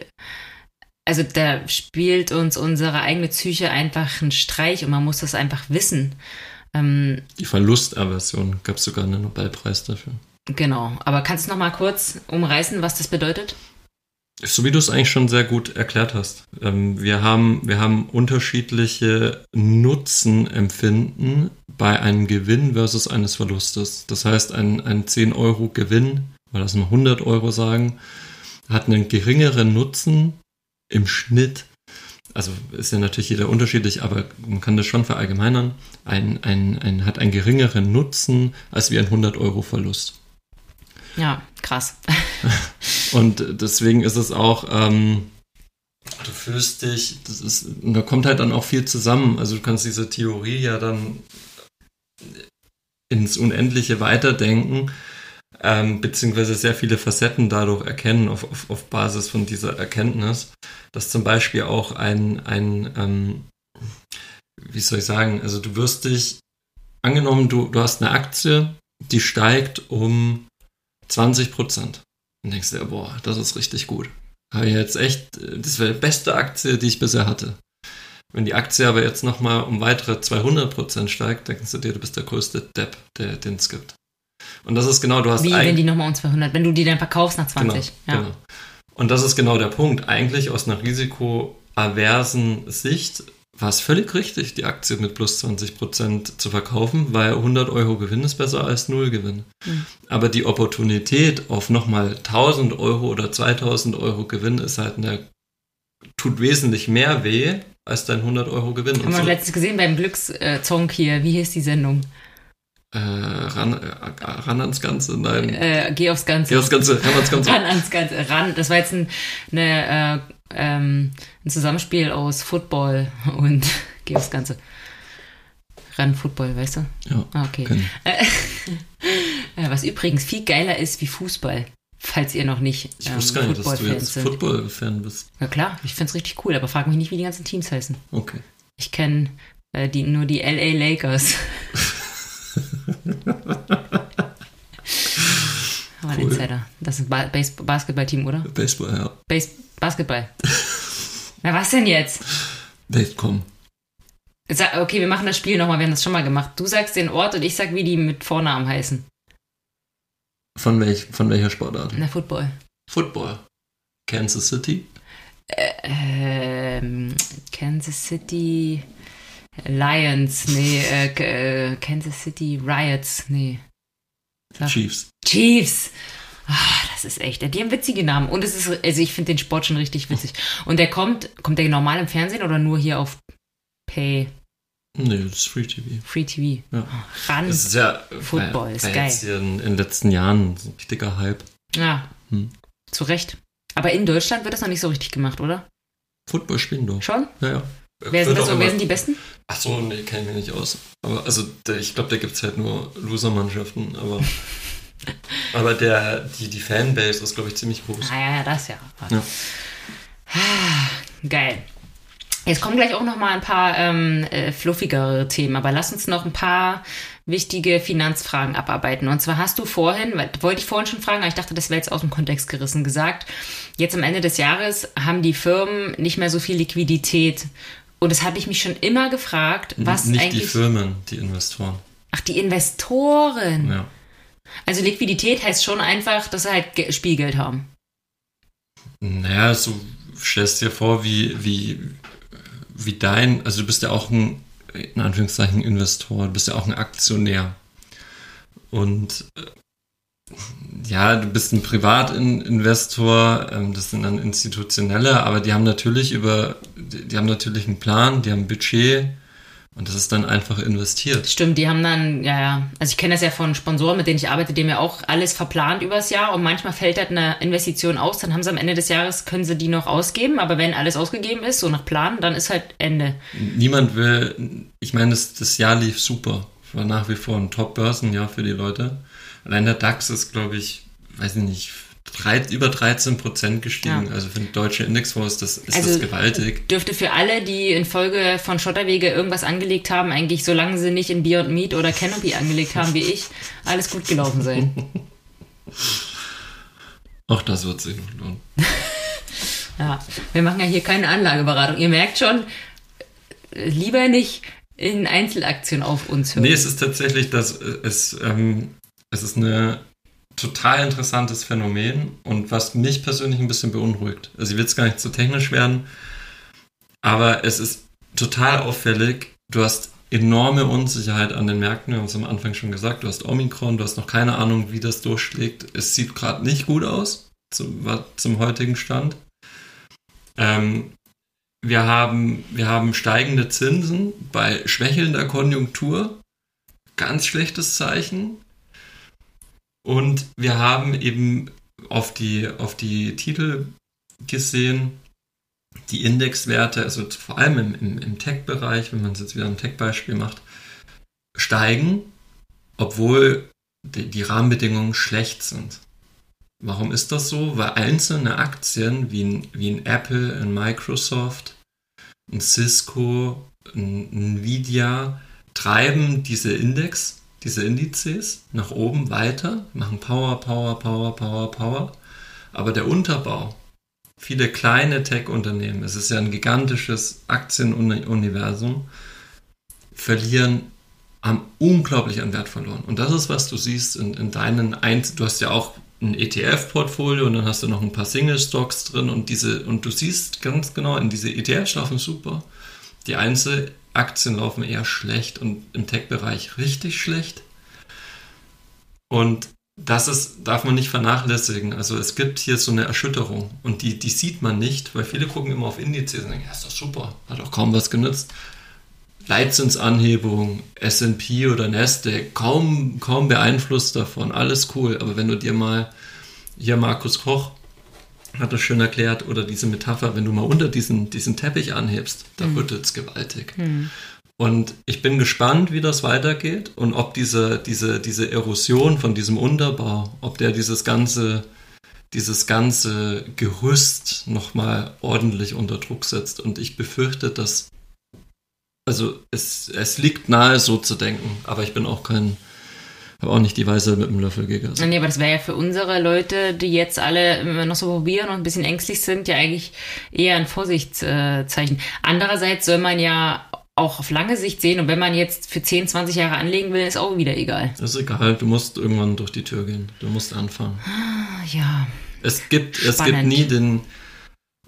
also da spielt uns unsere eigene Psyche einfach einen Streich und man muss das einfach wissen. Ähm, die Verlustaversion gab es sogar einen Nobelpreis dafür. Genau, aber kannst du noch mal kurz umreißen, was das bedeutet? So wie du es eigentlich schon sehr gut erklärt hast. Ähm, wir, haben, wir haben unterschiedliche Nutzenempfinden bei einem Gewinn versus eines Verlustes. Das heißt, ein, ein 10 Euro Gewinn, oder lass mal 100 Euro sagen, hat einen geringeren Nutzen im Schnitt also ist ja natürlich jeder unterschiedlich, aber man kann das schon verallgemeinern, ein, ein, ein, hat einen geringeren Nutzen als wie ein 100 Euro Verlust. Ja, krass. Und deswegen ist es auch, ähm, du fühlst dich, das ist, da kommt halt dann auch viel zusammen. Also du kannst diese Theorie ja dann ins Unendliche weiterdenken, ähm, beziehungsweise sehr viele Facetten dadurch erkennen auf, auf, auf Basis von dieser Erkenntnis, dass zum Beispiel auch ein, ein ähm, wie soll ich sagen, also du wirst dich, angenommen, du, du hast eine Aktie, die steigt um 20 Prozent. Und denkst dir, boah, das ist richtig gut. Habe ich jetzt echt, das wäre die beste Aktie, die ich bisher hatte. Wenn die Aktie aber jetzt nochmal um weitere 200 Prozent steigt, denkst du dir, du bist der größte Depp, der, den es gibt. Und das ist genau, du hast Wie, wenn die nochmal um 200, wenn du die dann verkaufst nach 20. Genau, ja. genau. Und das ist genau der Punkt. Eigentlich aus einer risikoaversen Sicht war es völlig richtig, die Aktie mit plus 20 Prozent zu verkaufen, weil 100 Euro Gewinn ist besser als null Gewinn. Mhm. Aber die Opportunität auf nochmal 1000 Euro oder 2000 Euro Gewinn ist halt eine, tut wesentlich mehr weh als dein 100 Euro Gewinn. Haben wir so, letztens gesehen beim Glückszonk hier. Wie hieß die Sendung? Äh, ran, äh, ran ans Ganze, nein. Äh, geh aufs Ganze. Ja, das Ganze, ran ans Ganze. Ran ans Ganze. Ran. Das war jetzt ein, eine, äh, ähm, ein Zusammenspiel aus Football und geh aufs Ganze. Ran Football, weißt du? Ja, Ah, okay. Äh, was übrigens viel geiler ist wie Fußball. Falls ihr noch nicht ich ähm, wusste gar nicht, dass du jetzt sind. Football-Fan bist. Na klar, ich find's richtig cool, aber frag mich nicht, wie die ganzen Teams heißen. Okay. Ich kenne äh, die, nur die LA Lakers. Aber Cool. Insider. Das ist ein ba Base Basketballteam, oder? Baseball, ja. Base Basketball. Na, was denn jetzt? Sag, okay, wir machen das Spiel nochmal, wir haben das schon mal gemacht. Du sagst den Ort und ich sag, wie die mit Vornamen heißen. Von, welch, von welcher Sportart? Na, Football. Football. Kansas City. Ähm, Kansas City Lions, nee, äh, äh, Kansas City Riots, nee. Sag. Chiefs. Chiefs. Ah, das ist echt. Die haben witzige Namen. Und es ist, also ich finde den Sport schon richtig witzig. Und der kommt, kommt der normal im Fernsehen oder nur hier auf Pay Nee, das ist Free TV. Free TV? Ja. Ran. Das ist ja Football ist geil. Jetzt in, in den letzten Jahren so ein richtiger Hype. Ja. Hm. Zu Recht. Aber in Deutschland wird das noch nicht so richtig gemacht, oder? Football spielen doch. Schon? Ja, ja. Wer sind, Wird das so, wer sind die Besten? Ach so, nee, kenne ich mich nicht aus. Aber also, der, ich glaube, da gibt es halt nur Loser-Mannschaften, aber. aber der, die, die Fanbase ist, glaube ich, ziemlich groß. Ah ja, ja, das ja. Ja. Ah, Geil. Jetzt kommen gleich auch noch mal ein paar ähm, äh, fluffigere Themen, aber lass uns noch ein paar wichtige Finanzfragen abarbeiten. Und zwar hast du vorhin, wollte ich vorhin schon fragen, aber ich dachte, das wäre jetzt aus dem Kontext gerissen, gesagt, jetzt am Ende des Jahres haben die Firmen nicht mehr so viel Liquidität. Und das habe ich mich schon immer gefragt, was nicht eigentlich. die Firmen, die Investoren. Ach, die Investoren. Ja. Also Liquidität heißt schon einfach, dass sie halt Ge- Spielgeld haben. Naja, so stellst dir vor, wie, wie, wie dein, also du bist ja auch ein, in Anführungszeichen, Investor, du bist ja auch ein Aktionär. Und äh, ja, du bist ein Privatinvestor, ähm, das sind dann institutionelle, aber die haben natürlich über, die die haben natürlich einen Plan, die haben ein Budget und das ist dann einfach investiert. Stimmt, die haben dann, ja, ja. Also ich kenne das ja von Sponsoren, mit denen ich arbeite, die haben ja auch alles verplant übers Jahr und manchmal fällt halt eine Investition aus, dann haben sie am Ende des Jahres, können sie die noch ausgeben, aber wenn alles ausgegeben ist, so nach Plan, dann ist halt Ende. Niemand will, ich meine, das, das Jahr lief super. War nach wie vor ein Top-Börsenjahr für die Leute. Allein der DAX ist, glaube ich, weiß ich nicht, drei, über 13 Prozent gestiegen. Ja. Also für den deutschen Indexfonds ist das, ist Also- das gewaltig. Dürfte für alle, die in Folge von Schotterwege irgendwas angelegt haben, eigentlich, solange sie nicht in Beyond Meat oder Canopy angelegt haben wie ich, alles gut gelaufen sein. Auch das wird sich noch lohnen. Ja, wir machen ja hier keine Anlageberatung. Ihr merkt schon, lieber nicht in Einzelaktien auf uns hören. Nee, es ist tatsächlich, dass es, ähm, es ist ein total interessantes Phänomen und was mich persönlich ein bisschen beunruhigt. Also ich will jetzt gar nicht zu technisch werden, aber es ist total auffällig. Du hast enorme Unsicherheit an den Märkten. Wir haben es am Anfang schon gesagt. Du hast Omikron, du hast noch keine Ahnung, wie das durchschlägt. Es sieht gerade nicht gut aus zum, zum heutigen Stand. Ähm, wir haben, wir haben steigende Zinsen bei schwächelnder Konjunktur. Ganz schlechtes Zeichen. Und wir haben eben auf die, auf die Titel gesehen, die Indexwerte, also vor allem im, im, im Tech-Bereich, wenn man es jetzt wieder ein Tech-Beispiel macht, steigen, obwohl die, die Rahmenbedingungen schlecht sind. Warum ist das so? Weil einzelne Aktien wie ein, wie ein Apple, ein Microsoft, ein Cisco, ein Nvidia treiben diese Index, diese Indizes nach oben weiter, machen Power, Power, Power, Power, Power. Aber der Unterbau, viele kleine Tech-Unternehmen, es ist ja ein gigantisches Aktienuniversum, verlieren, haben unglaublich an Wert verloren. Und das ist, was du siehst in, in deinen Einzel du hast ja auch ein ETF-Portfolio und dann hast du noch ein paar Single-Stocks drin und diese, und du siehst ganz genau, in diese ETFs laufen super. Die Einzelaktien laufen eher schlecht und im Tech-Bereich richtig schlecht. Und das ist, darf man nicht vernachlässigen. Also es gibt hier so eine Erschütterung und die, die sieht man nicht, weil viele gucken immer auf Indizes und denken, ja, ist doch super, hat auch kaum was genützt. Leitzinsanhebung, S&P oder Nasdaq, kaum, kaum beeinflusst davon, alles cool. Aber wenn du dir mal, hier Markus Koch hat das schön erklärt, oder diese Metapher, wenn du mal unter diesen, diesen Teppich anhebst, da mhm. rüttelt es gewaltig. Mhm. Und ich bin gespannt, wie das weitergeht und ob diese, diese, diese Erosion von diesem Unterbau, ob der dieses ganze, dieses ganze Gerüst nochmal ordentlich unter Druck setzt. Und ich befürchte, dass, also es, es liegt nahe, so zu denken, aber ich bin auch kein, habe auch nicht die Weise mit dem Löffel gegessen. Nee, aber das wäre ja für unsere Leute, die jetzt alle immer noch so probieren und ein bisschen ängstlich sind, ja eigentlich eher ein Vorsichtszeichen. Andererseits soll man ja auch auf lange Sicht sehen. Und wenn man jetzt für 10, 20 Jahre anlegen will, ist auch wieder egal. Das ist egal, du musst irgendwann durch die Tür gehen. Du musst anfangen. Ah, ja. Es gibt, es gibt nie den,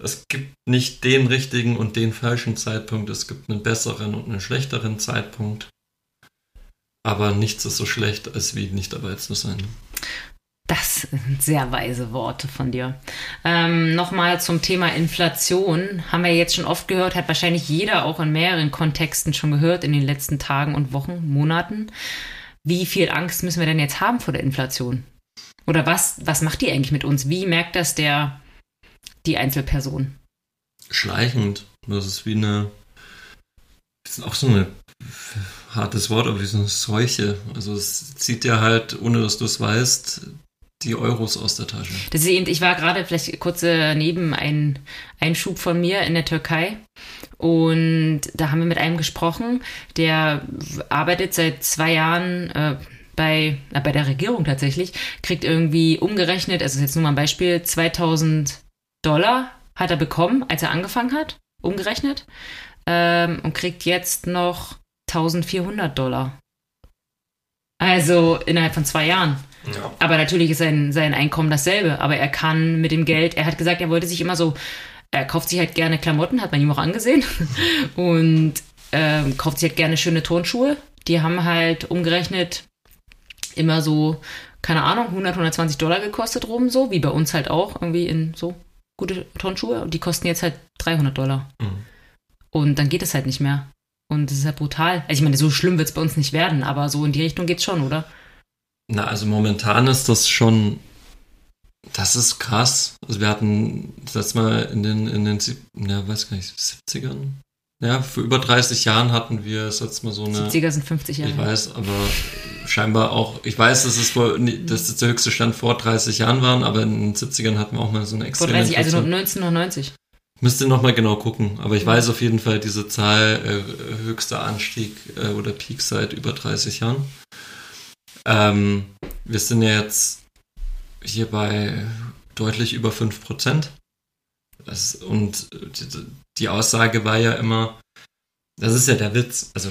es gibt nicht den richtigen und den falschen Zeitpunkt. Es gibt einen besseren und einen schlechteren Zeitpunkt. Aber nichts ist so schlecht, als wie nicht dabei zu sein. Das sind sehr weise Worte von dir. Ähm, Nochmal zum Thema Inflation. Haben wir jetzt schon oft gehört, hat wahrscheinlich jeder auch in mehreren Kontexten schon gehört in den letzten Tagen und Wochen, Monaten. Wie viel Angst müssen wir denn jetzt haben vor der Inflation? Oder was, was macht die eigentlich mit uns? Wie merkt das der, die Einzelperson? Schleichend. Das ist wie eine, das ist auch so ein hartes Wort, aber wie so eine Seuche. Also es zieht dir halt, ohne dass du es weißt, die Euros aus der Tasche. Das ist eben, ich war gerade vielleicht kurz neben ein Einschub von mir in der Türkei und da haben wir mit einem gesprochen, der arbeitet seit zwei Jahren äh, bei, äh, bei der Regierung tatsächlich, kriegt irgendwie umgerechnet, also jetzt nur mal ein Beispiel, 2000 Dollar hat er bekommen, als er angefangen hat, umgerechnet ähm, und kriegt jetzt noch 1400 Dollar. Also innerhalb von zwei Jahren. Ja. Aber natürlich ist sein, sein Einkommen dasselbe. Aber er kann mit dem Geld, er hat gesagt, er wollte sich immer so, er kauft sich halt gerne Klamotten, hat man ihm auch angesehen. Und ähm, kauft sich halt gerne schöne Turnschuhe. Die haben halt umgerechnet immer so, keine Ahnung, 100, 120 Dollar gekostet rum, so, wie bei uns halt auch, irgendwie in so gute Turnschuhe. Und die kosten jetzt halt 300 Dollar. Mhm. Und dann geht es halt nicht mehr. Und das ist ja brutal. Also ich meine, so schlimm wird es bei uns nicht werden, aber so in die Richtung geht es schon, oder? Na, also momentan ist das schon, das ist krass. Also wir hatten das letzte Mal in den, in den, ja, weiß gar nicht, 70ern? Ja, für über 30 Jahren hatten wir das letzte Mal so eine. 70er sind 50 Jahre. Ich weiß, aber scheinbar auch, ich weiß, dass es vor, dass das der höchste Stand vor 30 Jahren waren, aber in den 70ern hatten wir auch mal so eine extreme. Vor 30, also 1990. Müsste nochmal genau gucken, aber ich weiß auf jeden Fall diese Zahl, äh, höchster Anstieg äh, oder Peak seit über 30 Jahren. Ähm, wir sind ja jetzt hier bei deutlich über 5%. Das, und die, die Aussage war ja immer, das ist ja der Witz, also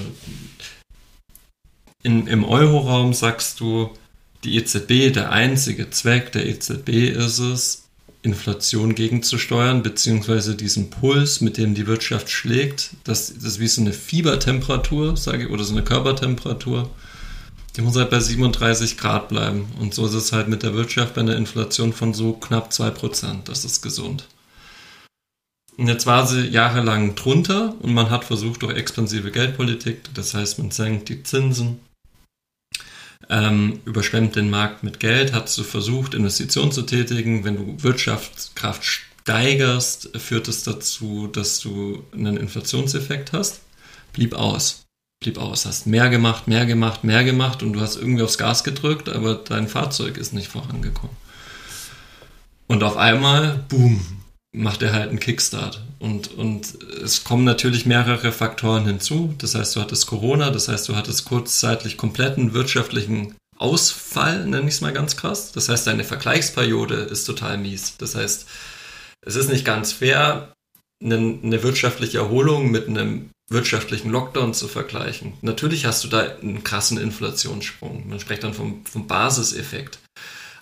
in, im Euroraum sagst du, die EZB, der einzige Zweck der EZB ist es, Inflation gegenzusteuern, beziehungsweise diesen Puls, mit dem die Wirtschaft schlägt, das, das ist wie so eine Fiebertemperatur, sage ich, oder so eine Körpertemperatur, die muss halt bei 37 Grad bleiben. Und so ist es halt mit der Wirtschaft bei einer Inflation von so knapp 2%. Das ist gesund. Und jetzt war sie jahrelang drunter und man hat versucht durch expansive Geldpolitik, das heißt man senkt die Zinsen, ähm, überschwemmt den Markt mit Geld, hat so versucht, Investitionen zu tätigen. Wenn du Wirtschaftskraft steigerst, führt es dazu, dass du einen Inflationseffekt hast. Blieb aus. Blieb aus. Hast mehr gemacht, mehr gemacht, mehr gemacht und du hast irgendwie aufs Gas gedrückt, aber dein Fahrzeug ist nicht vorangekommen. Und auf einmal, boom, macht er halt einen Kickstart. Und, und es kommen natürlich mehrere Faktoren hinzu. Das heißt, du hattest Corona, das heißt, du hattest kurzzeitig kompletten wirtschaftlichen Ausfall, nenne ich es mal ganz krass. Das heißt, deine Vergleichsperiode ist total mies. Das heißt, es ist nicht ganz fair, eine, eine wirtschaftliche Erholung mit einem wirtschaftlichen Lockdown zu vergleichen. Natürlich hast du da einen krassen Inflationssprung. Man spricht dann vom, vom Basiseffekt.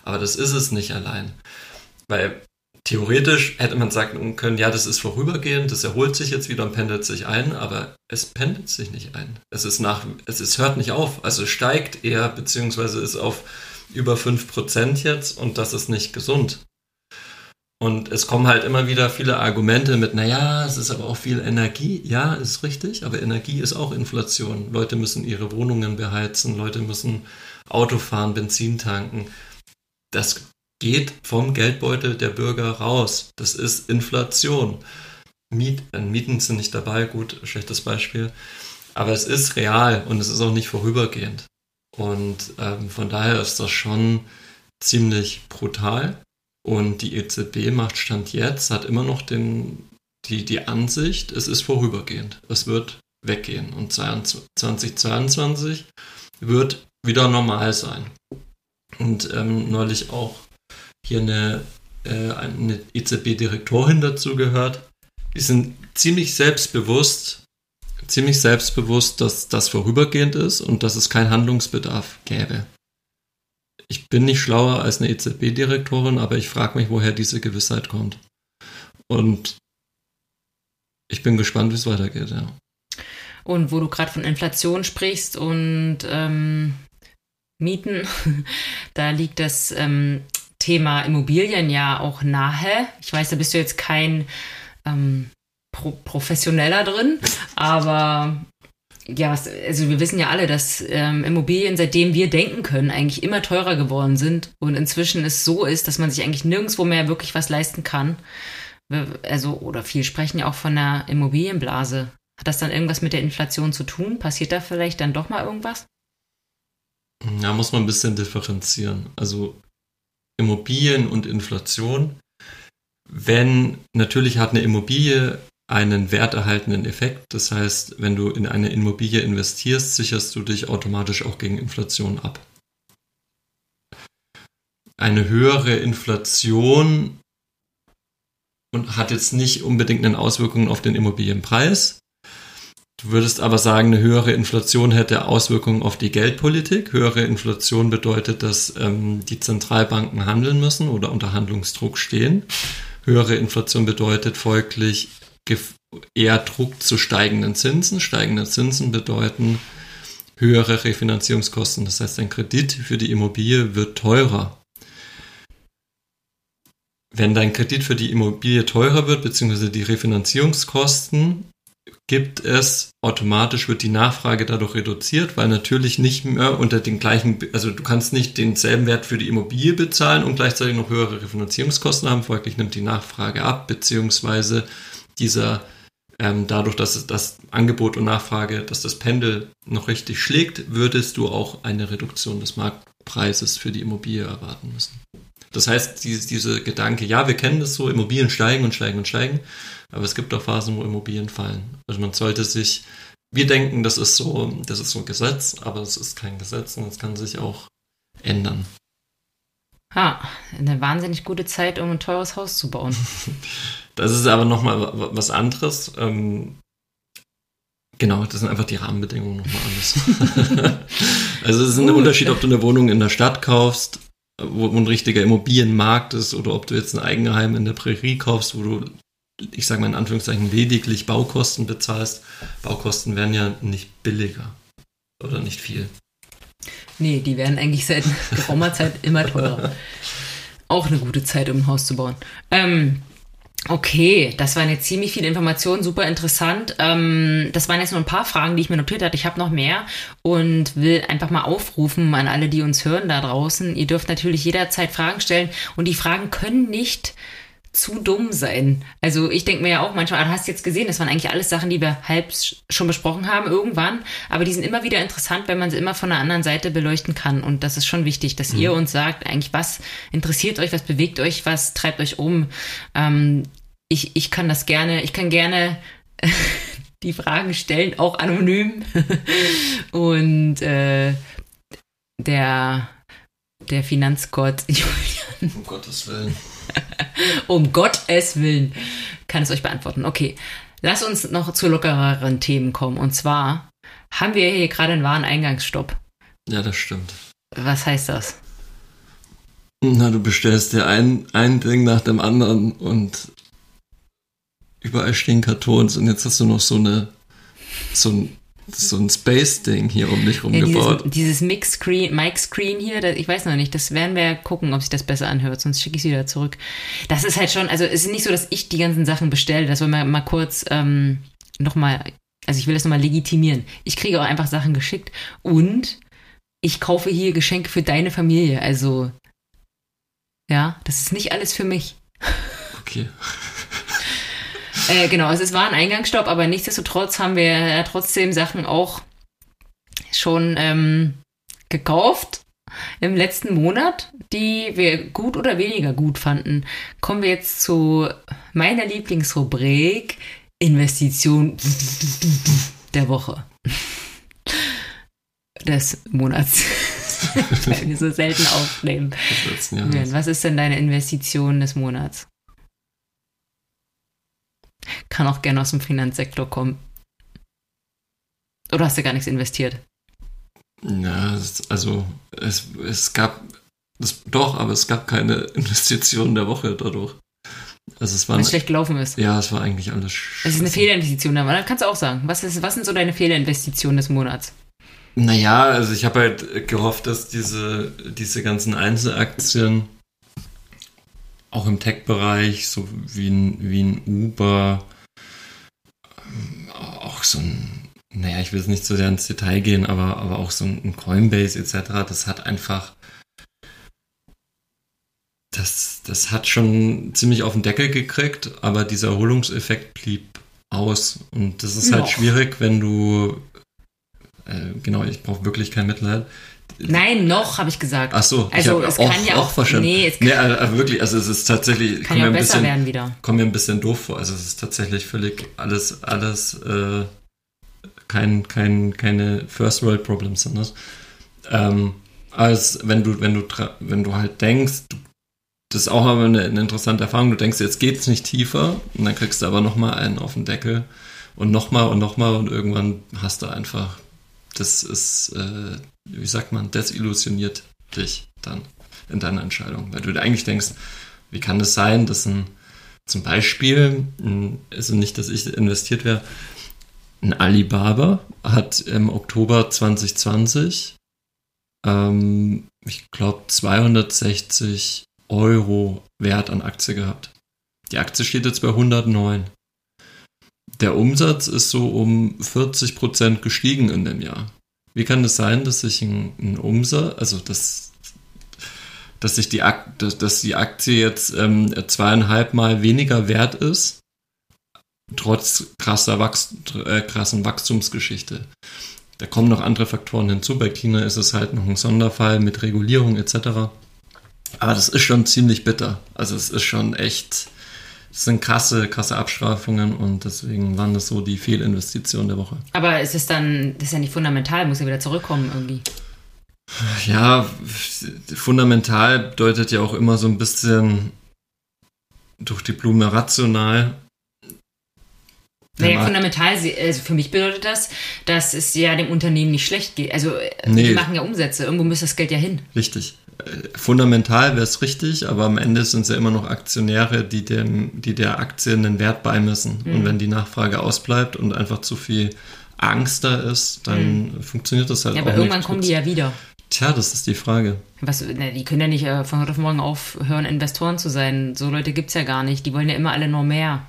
Aber das ist es nicht allein. Weil theoretisch hätte man sagen können, ja, das ist vorübergehend, das erholt sich jetzt wieder und pendelt sich ein, aber es pendelt sich nicht ein. Es ist nach, es ist, hört nicht auf. Also steigt eher, beziehungsweise ist auf über 5% jetzt und das ist nicht gesund. Und es kommen halt immer wieder viele Argumente mit, naja, es ist aber auch viel Energie. Ja, ist richtig, aber Energie ist auch Inflation. Leute müssen ihre Wohnungen beheizen, Leute müssen Auto fahren, Benzin tanken. Das geht vom Geldbeutel der Bürger raus. Das ist Inflation. Miet, Mieten sind nicht dabei, gut, schlechtes Beispiel. Aber es ist real und es ist auch nicht vorübergehend. Und ähm, von daher ist das schon ziemlich brutal. Und die EZB macht Stand jetzt, hat immer noch den, die, die Ansicht, es ist vorübergehend. Es wird weggehen. Und 2022 wird wieder normal sein. Und ähm, neulich auch hier eine, äh, eine EZB-Direktorin dazu gehört. Die sind ziemlich selbstbewusst, ziemlich selbstbewusst, dass das vorübergehend ist und dass es keinen Handlungsbedarf gäbe. Ich bin nicht schlauer als eine EZB-Direktorin, aber ich frage mich, woher diese Gewissheit kommt. Und ich bin gespannt, wie es weitergeht, ja. Und wo du gerade von Inflation sprichst und ähm, Mieten, da liegt das ähm, Thema Immobilien ja auch nahe. Ich weiß, da bist du jetzt kein ähm, Pro Professioneller drin, aber ja, also wir wissen ja alle, dass ähm, Immobilien, seitdem wir denken können, eigentlich immer teurer geworden sind und inzwischen es so ist, dass man sich eigentlich nirgendwo mehr wirklich was leisten kann. Also, oder viel sprechen ja auch von einer Immobilienblase. Hat das dann irgendwas mit der Inflation zu tun? Passiert da vielleicht dann doch mal irgendwas? Ja, muss man ein bisschen differenzieren. Also Immobilien und Inflation. Wenn natürlich hat eine Immobilie einen werterhaltenden Effekt. Das heißt, wenn du in eine Immobilie investierst, sicherst du dich automatisch auch gegen Inflation ab. Eine höhere Inflation und hat jetzt nicht unbedingt eine Auswirkung auf den Immobilienpreis. Du würdest aber sagen, eine höhere Inflation hätte Auswirkungen auf die Geldpolitik. Höhere Inflation bedeutet, dass ähm, die Zentralbanken handeln müssen oder unter Handlungsdruck stehen. Höhere Inflation bedeutet folglich eher Druck zu steigenden Zinsen. Steigende Zinsen bedeuten höhere Refinanzierungskosten. Das heißt, ein Kredit für die Immobilie wird teurer. Wenn dein Kredit für die Immobilie teurer wird, beziehungsweise die Refinanzierungskosten, gibt es automatisch wird die Nachfrage dadurch reduziert, weil natürlich nicht mehr unter den gleichen, also du kannst nicht denselben Wert für die Immobilie bezahlen und gleichzeitig noch höhere Refinanzierungskosten haben, folglich nimmt die Nachfrage ab, beziehungsweise dieser, ähm, dadurch, dass das Angebot und Nachfrage, dass das Pendel noch richtig schlägt, würdest du auch eine Reduktion des Marktpreises für die Immobilie erwarten müssen. Das heißt, diese, diese Gedanke, ja, wir kennen das so, Immobilien steigen und steigen und steigen, aber es gibt auch Phasen, wo Immobilien fallen. Also man sollte sich, wir denken, das ist so, das ist so ein Gesetz, aber es ist kein Gesetz und es kann sich auch ändern. Ha, eine wahnsinnig gute Zeit, um ein teures Haus zu bauen. Das ist aber nochmal was anderes. Ähm, genau, das sind einfach die Rahmenbedingungen nochmal anders. also es ist ein Unterschied, ob du eine Wohnung in der Stadt kaufst, wo ein richtiger Immobilienmarkt ist, oder ob du jetzt ein Eigenheim in der Prärie kaufst, wo du, ich sage mal in Anführungszeichen, lediglich Baukosten bezahlst. Baukosten werden ja nicht billiger oder nicht viel. Nee, die werden eigentlich seit geraumer Zeit immer teurer. Auch eine gute Zeit, um ein Haus zu bauen. Ähm, Okay, das waren jetzt ziemlich viele Informationen, super interessant. Ähm, das waren jetzt nur ein paar Fragen, die ich mir notiert hatte. Ich habe noch mehr und will einfach mal aufrufen an alle, die uns hören da draußen. Ihr dürft natürlich jederzeit Fragen stellen und die Fragen können nicht zu dumm sein. Also ich denke mir ja auch manchmal, ah, du hast jetzt gesehen, das waren eigentlich alles Sachen, die wir halb schon besprochen haben irgendwann, aber die sind immer wieder interessant, wenn man sie immer von der anderen Seite beleuchten kann und das ist schon wichtig, dass mhm. ihr uns sagt, eigentlich was interessiert euch, was bewegt euch, was treibt euch um. Ähm, ich, ich kann das gerne, ich kann gerne die Fragen stellen, auch anonym und äh, der der Finanzgott Julian. Um Gottes Willen um Gottes Willen kann es euch beantworten. Okay, lass uns noch zu lockereren Themen kommen. Und zwar haben wir hier gerade einen Wareneingangsstopp. Ja, das stimmt. Was heißt das? Na, du bestellst dir ein, ein Ding nach dem anderen und überall stehen Kartons und jetzt hast du noch so eine so ein so ein Space-Ding hier um dich rum ja. Dieses, dieses Mic-Screen hier, das, ich weiß noch nicht, das werden wir gucken, ob sich das besser anhört, sonst schicke ich es wieder zurück. Das ist halt schon, also es ist nicht so, dass ich die ganzen Sachen bestelle, das wollen wir mal kurz ähm, nochmal, also ich will das nochmal legitimieren. Ich kriege auch einfach Sachen geschickt und ich kaufe hier Geschenke für deine Familie, also ja, das ist nicht alles für mich. Okay. Äh, genau, also es war ein Eingangsstopp, aber nichtsdestotrotz haben wir ja trotzdem Sachen auch schon ähm, gekauft im letzten Monat, die wir gut oder weniger gut fanden. Kommen wir jetzt zu meiner Lieblingsrubrik Investition der Woche. Des Monats. Weil wir so selten aufnehmen. Was ist denn deine Investition des Monats? Kann auch gerne aus dem Finanzsektor kommen. Oder hast du gar nichts investiert? Ja, also es, es gab das, doch, aber es gab keine Investition der Woche dadurch. Also es war Weil es schlecht gelaufen ist. Ja, es war eigentlich alles. Es ist eine Fehlinvestition, aber dann kannst du auch sagen. Was, ist, was sind so deine Fehlerinvestitionen des Monats? Naja, also ich habe halt gehofft, dass diese, diese ganzen Einzelaktien auch im Tech-Bereich, so wie ein, wie ein Uber, ähm, auch so ein, naja, ich will jetzt nicht so sehr ins Detail gehen, aber, aber auch so ein Coinbase etc., das hat einfach, das, das hat schon ziemlich auf den Deckel gekriegt, aber dieser Erholungseffekt blieb aus. Und das ist halt schwierig, wenn du, äh, genau, ich brauche wirklich kein Mitleid, Nein, noch, habe ich gesagt. Ach so, also es auch, kann ja auch, auch. Nee, es nee, also wirklich, also es ist tatsächlich kann ja besser bisschen, werden wieder. Kommt mir ein bisschen doof vor. Also es ist tatsächlich völlig alles, alles äh, kein, kein, keine First World Problems sind das. Ähm, als wenn du, wenn du, wenn du halt denkst, du, das ist auch aber eine, eine interessante Erfahrung. Du denkst, jetzt geht's nicht tiefer und dann kriegst du aber nochmal einen auf den Deckel und nochmal und nochmal und irgendwann hast du einfach, das ist äh, wie sagt man, desillusioniert dich dann in deiner Entscheidung. Weil du eigentlich denkst, wie kann es das sein, dass ein, zum Beispiel, also nicht, dass ich investiert wäre, ein Alibaba hat im Oktober 2020, ähm, ich glaube, 260 Euro Wert an Aktie gehabt. Die Aktie steht jetzt bei 109. Der Umsatz ist so um 40 Prozent gestiegen in dem Jahr. Wie kann es das sein, dass sich ein, ein Umsatz, also dass, dass sich die, Ak dass, die Aktie jetzt ähm, zweieinhalb Mal weniger wert ist, trotz krasser Wachst äh, krassen Wachstumsgeschichte? Da kommen noch andere Faktoren hinzu. Bei China ist es halt noch ein Sonderfall mit Regulierung etc. Aber das ist schon ziemlich bitter. Also es ist schon echt das sind krasse, krasse Abstrafungen und deswegen waren das so die Fehlinvestitionen der Woche. Aber es ist dann, das ist ja nicht fundamental, muss ja wieder zurückkommen irgendwie. Ja, fundamental bedeutet ja auch immer so ein bisschen durch die Blume rational. Naja, fundamental, also für mich bedeutet das, dass es ja dem Unternehmen nicht schlecht geht. Also nee. die machen ja Umsätze, irgendwo müsste das Geld ja hin. Richtig fundamental wäre es richtig, aber am Ende sind es ja immer noch Aktionäre, die, dem, die der Aktie einen Wert beimessen. Mhm. Und wenn die Nachfrage ausbleibt und einfach zu viel Angst da ist, dann mhm. funktioniert das halt ja, auch aber irgendwann kommen die ja wieder. Tja, das ist die Frage. Was, na, die können ja nicht äh, von heute auf morgen aufhören, Investoren zu sein. So Leute gibt's ja gar nicht. Die wollen ja immer alle nur mehr.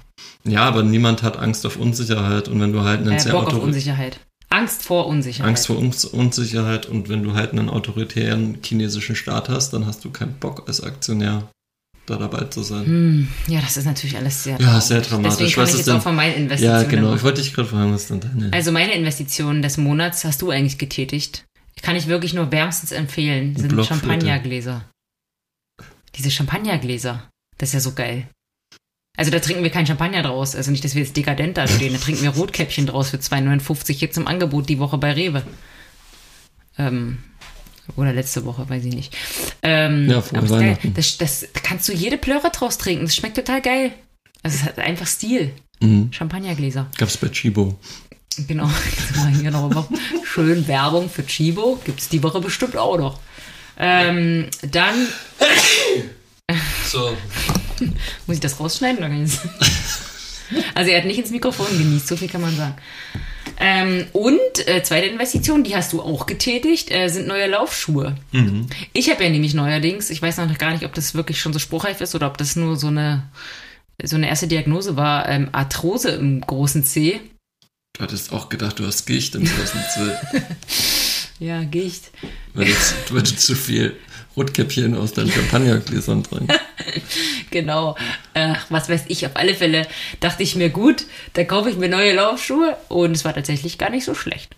Ja, aber niemand hat Angst auf Unsicherheit. Und wenn du halt einen Äh, sehr Bock auf Unsicherheit. Angst vor Unsicherheit. Angst vor Uns Unsicherheit und wenn du halt einen autoritären chinesischen Staat hast, dann hast du keinen Bock als Aktionär da dabei zu sein. Hm, ja, das ist natürlich alles sehr Ja, sehr dramatisch. Deswegen Was ich ist jetzt denn- auch von meinen Investitionen. Ja, genau. Ich wollte dich gerade fragen, was denn deine? Also meine Investition des Monats hast du eigentlich getätigt. Kann ich wirklich nur wärmstens empfehlen. Sind. Champagnergläser. Diese Champagnergläser. Das ist ja so geil. Also da trinken wir kein Champagner draus. Also nicht, dass wir jetzt dekadent da stehen. Da trinken wir Rotkäppchen draus für 2,59 jetzt im Angebot die Woche bei Rewe. Ähm, oder letzte Woche, weiß ich nicht. Ähm, Ja, aber geil. Das, das, da kannst du jede Plörre draus trinken. Das schmeckt total geil. Also es hat einfach Stil. Mhm. Champagnergläser. Gab's bei Chibo. Genau, jetzt machen wir hier noch mal schön Werbung für Chibo. Gibt es die Woche bestimmt auch noch. Ähm, dann So. muss ich das rausschneiden. Oder kann ich das- also er hat nicht ins Mikrofon genießt, so viel kann man sagen. Ähm, und äh, zweite Investition, die hast du auch getätigt, äh, sind neue Laufschuhe. Mhm. Ich habe ja nämlich neuerdings, ich weiß noch gar nicht, ob das wirklich schon so spruchreif ist oder ob das nur so eine so eine erste Diagnose war, ähm, Arthrose im großen C. Du hattest auch gedacht, du hast Gicht im großen Zell, Ja, Gicht. weil du, weil du zu viel Rotkäppchen aus deinen Champagnergläsern trinkst. Genau. Ach, was weiß ich, auf alle Fälle dachte ich mir, gut, da kaufe ich mir neue Laufschuhe und es war tatsächlich gar nicht so schlecht.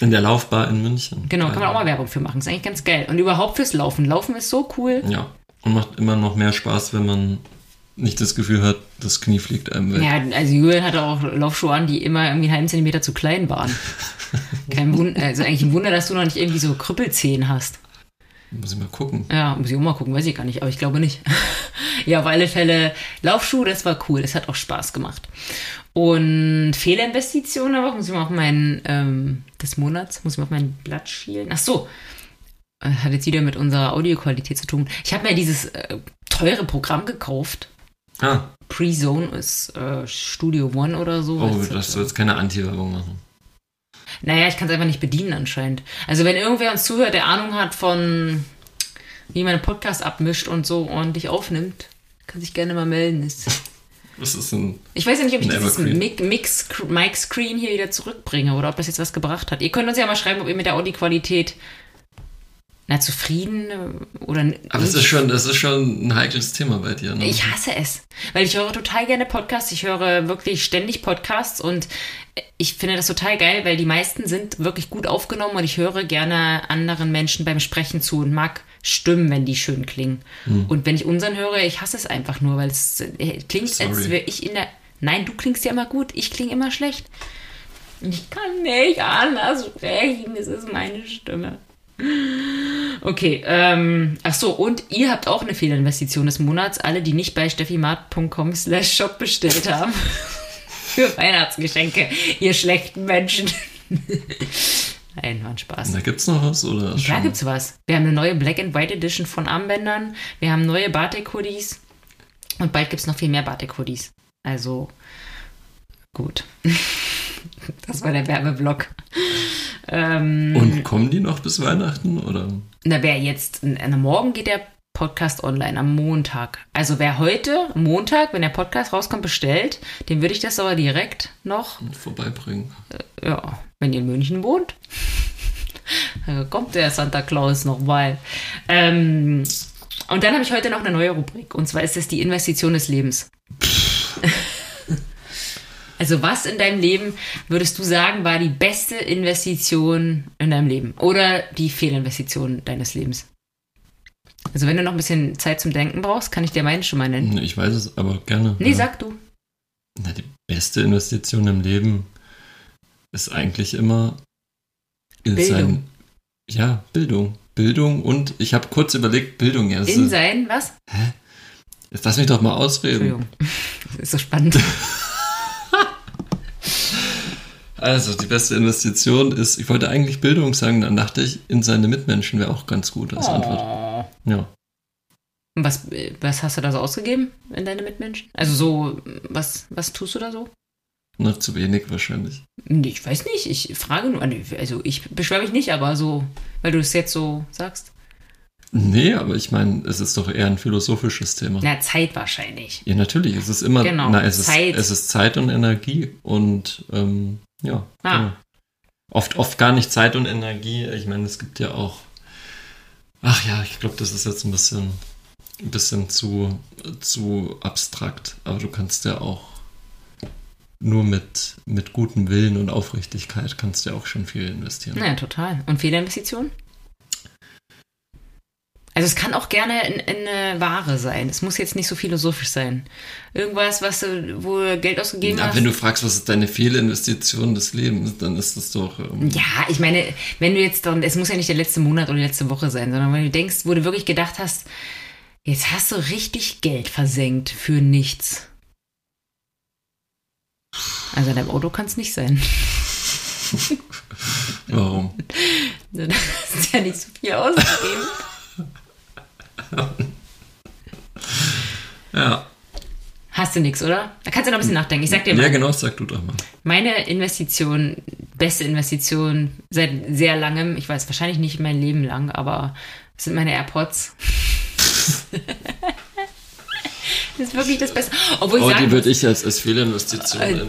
In der Laufbar in München. Genau, kann man auch mal Werbung für machen. Ist eigentlich ganz geil. Und überhaupt fürs Laufen. Laufen ist so cool. Ja. Und macht immer noch mehr Spaß, wenn man nicht das Gefühl hat, das Knie fliegt einem weg. Ja, also Julian hatte auch Laufschuhe an, die immer irgendwie einen halben Zentimeter zu klein waren. Kein Wunder, also eigentlich ein Wunder, dass du noch nicht irgendwie so Krüppelzehen hast. Muss ich mal gucken. Ja, muss ich auch mal gucken, weiß ich gar nicht, aber ich glaube nicht. ja, auf alle Fälle, Laufschuhe, das war cool, das hat auch Spaß gemacht. Und Fehlerinvestitionen, aber muss ich mal auf meinen, ähm, des Monats, muss ich mal auf mein Blatt schielen. Ach so, äh, hat jetzt wieder mit unserer Audioqualität zu tun. Ich habe mir dieses äh, teure Programm gekauft. Ah, Pre-Zone ist äh, Studio One oder so. oh, das soll jetzt keine Anti-Werbung machen. Naja, ich kann es einfach nicht bedienen anscheinend. Also wenn irgendwer uns zuhört, der Ahnung hat von, wie man einen Podcast abmischt und so ordentlich aufnimmt, kann sich gerne mal melden. Ist- Das ist ein. Ich weiß ja nicht, ob ich dieses Evergreen. Mic, Mix, Mic Screen hier wieder zurückbringe oder ob das jetzt was gebracht hat. Ihr könnt uns ja mal schreiben, ob ihr mit der Audioqualität na, zufrieden oder Aber es ist schon, das ist schon ein heikles Thema bei dir, ne? Ich hasse es, weil ich höre total gerne Podcasts. Ich höre wirklich ständig Podcasts und ich finde das total geil, weil die meisten sind wirklich gut aufgenommen und ich höre gerne anderen Menschen beim Sprechen zu und mag Stimmen, wenn die schön klingen. Hm. Und wenn ich unseren höre, ich hasse es einfach nur, weil es äh, klingt, als Sorry. wäre ich in der. Nein, du klingst ja immer gut, ich klinge immer schlecht. Ich kann nicht anders sprechen, es ist meine Stimme. Okay, ähm, ach so, und ihr habt auch eine Fehlinvestition des Monats, alle, die nicht bei steffimart.com slash shop bestellt haben. Für Weihnachtsgeschenke, ihr schlechten Menschen. Nein, war ein Spaß. Da gibt's noch was, oder? Da gibt's was. Wir haben eine neue Black and White Edition von Armbändern. Wir haben neue Batik-Hoodies. Und bald gibt's noch viel mehr Batik-Hoodies. Also, gut. Das war der Werbeblock. Ähm, Und kommen die noch bis Weihnachten, oder? Na, wer jetzt, na, morgen geht der Podcast online, am Montag. Also wer heute, Montag, wenn der Podcast rauskommt, bestellt, dem würde ich das aber direkt noch, Vorbeibringen. ja, wenn ihr in München wohnt, kommt der Santa Claus noch mal. Ähm, und dann habe ich heute noch eine neue Rubrik, und zwar ist es die Investition des Lebens. Also was in deinem Leben würdest du sagen, war die beste Investition in deinem Leben? Oder die Fehlinvestition deines Lebens? Also wenn du noch ein bisschen Zeit zum Denken brauchst, kann ich dir meine schon mal nennen. Ich weiß es aber gerne. Nee, ja. sag du. Na, die beste Investition im Leben ist eigentlich immer in Bildung. sein. Ja, Bildung. Bildung und ich habe kurz überlegt, Bildung. Ja, das In sein, was? jetzt lass mich doch mal ausreden. Entschuldigung. Das ist so spannend. Also, die beste Investition ist, ich wollte eigentlich Bildung sagen, dann dachte ich, in seine Mitmenschen wäre auch ganz gut als Antwort. Oh. Ja. Und Was, was hast du da so ausgegeben in deine Mitmenschen? Also so, was, was tust du da so? Ne, zu wenig wahrscheinlich. Ich weiß nicht, ich frage nur, also ich beschwere mich nicht, aber so, weil du es jetzt so sagst. Nee, aber ich meine, es ist doch eher ein philosophisches Thema. Na, Zeit wahrscheinlich. Ja, natürlich. Es ist immer, Genau, na, es, Zeit. Ist, es ist Zeit und Energie und ähm, ja. Ah. genau. Oft, oft gar nicht Zeit und Energie. Ich meine, es gibt ja auch. Ach ja, ich glaube, das ist jetzt ein bisschen, ein bisschen zu, zu abstrakt. Aber du kannst ja auch nur mit, mit gutem Willen und Aufrichtigkeit kannst du ja auch schon viel investieren. Naja, total. Und Fehlerinvestitionen? Also es kann auch gerne in, in eine Ware sein. Es muss jetzt nicht so philosophisch sein. Irgendwas, was du, wo du Geld ausgegeben Ja, hast. wenn du fragst, was ist deine Fehlinvestition des Lebens, dann ist das doch. Ähm, Ja, ich meine, wenn du jetzt dann, es muss ja nicht der letzte Monat oder die letzte Woche sein, sondern wenn du denkst, wo du wirklich gedacht hast, jetzt hast du richtig Geld versenkt für nichts. Also in deinem Auto kann es nicht sein. Warum? Du hast ja nicht so viel ausgegeben. Ja. Hast du nichts, oder? Da kannst du noch ein bisschen nachdenken. Ich sag dir mal, Ja, genau, sag du doch mal. meine Investition, beste Investition seit sehr langem, ich weiß wahrscheinlich nicht mein Leben lang, aber es sind meine AirPods. das ist wirklich das Beste. Obwohl ich Oh, sagen die würde ich als, als Fehlinvestition Äh,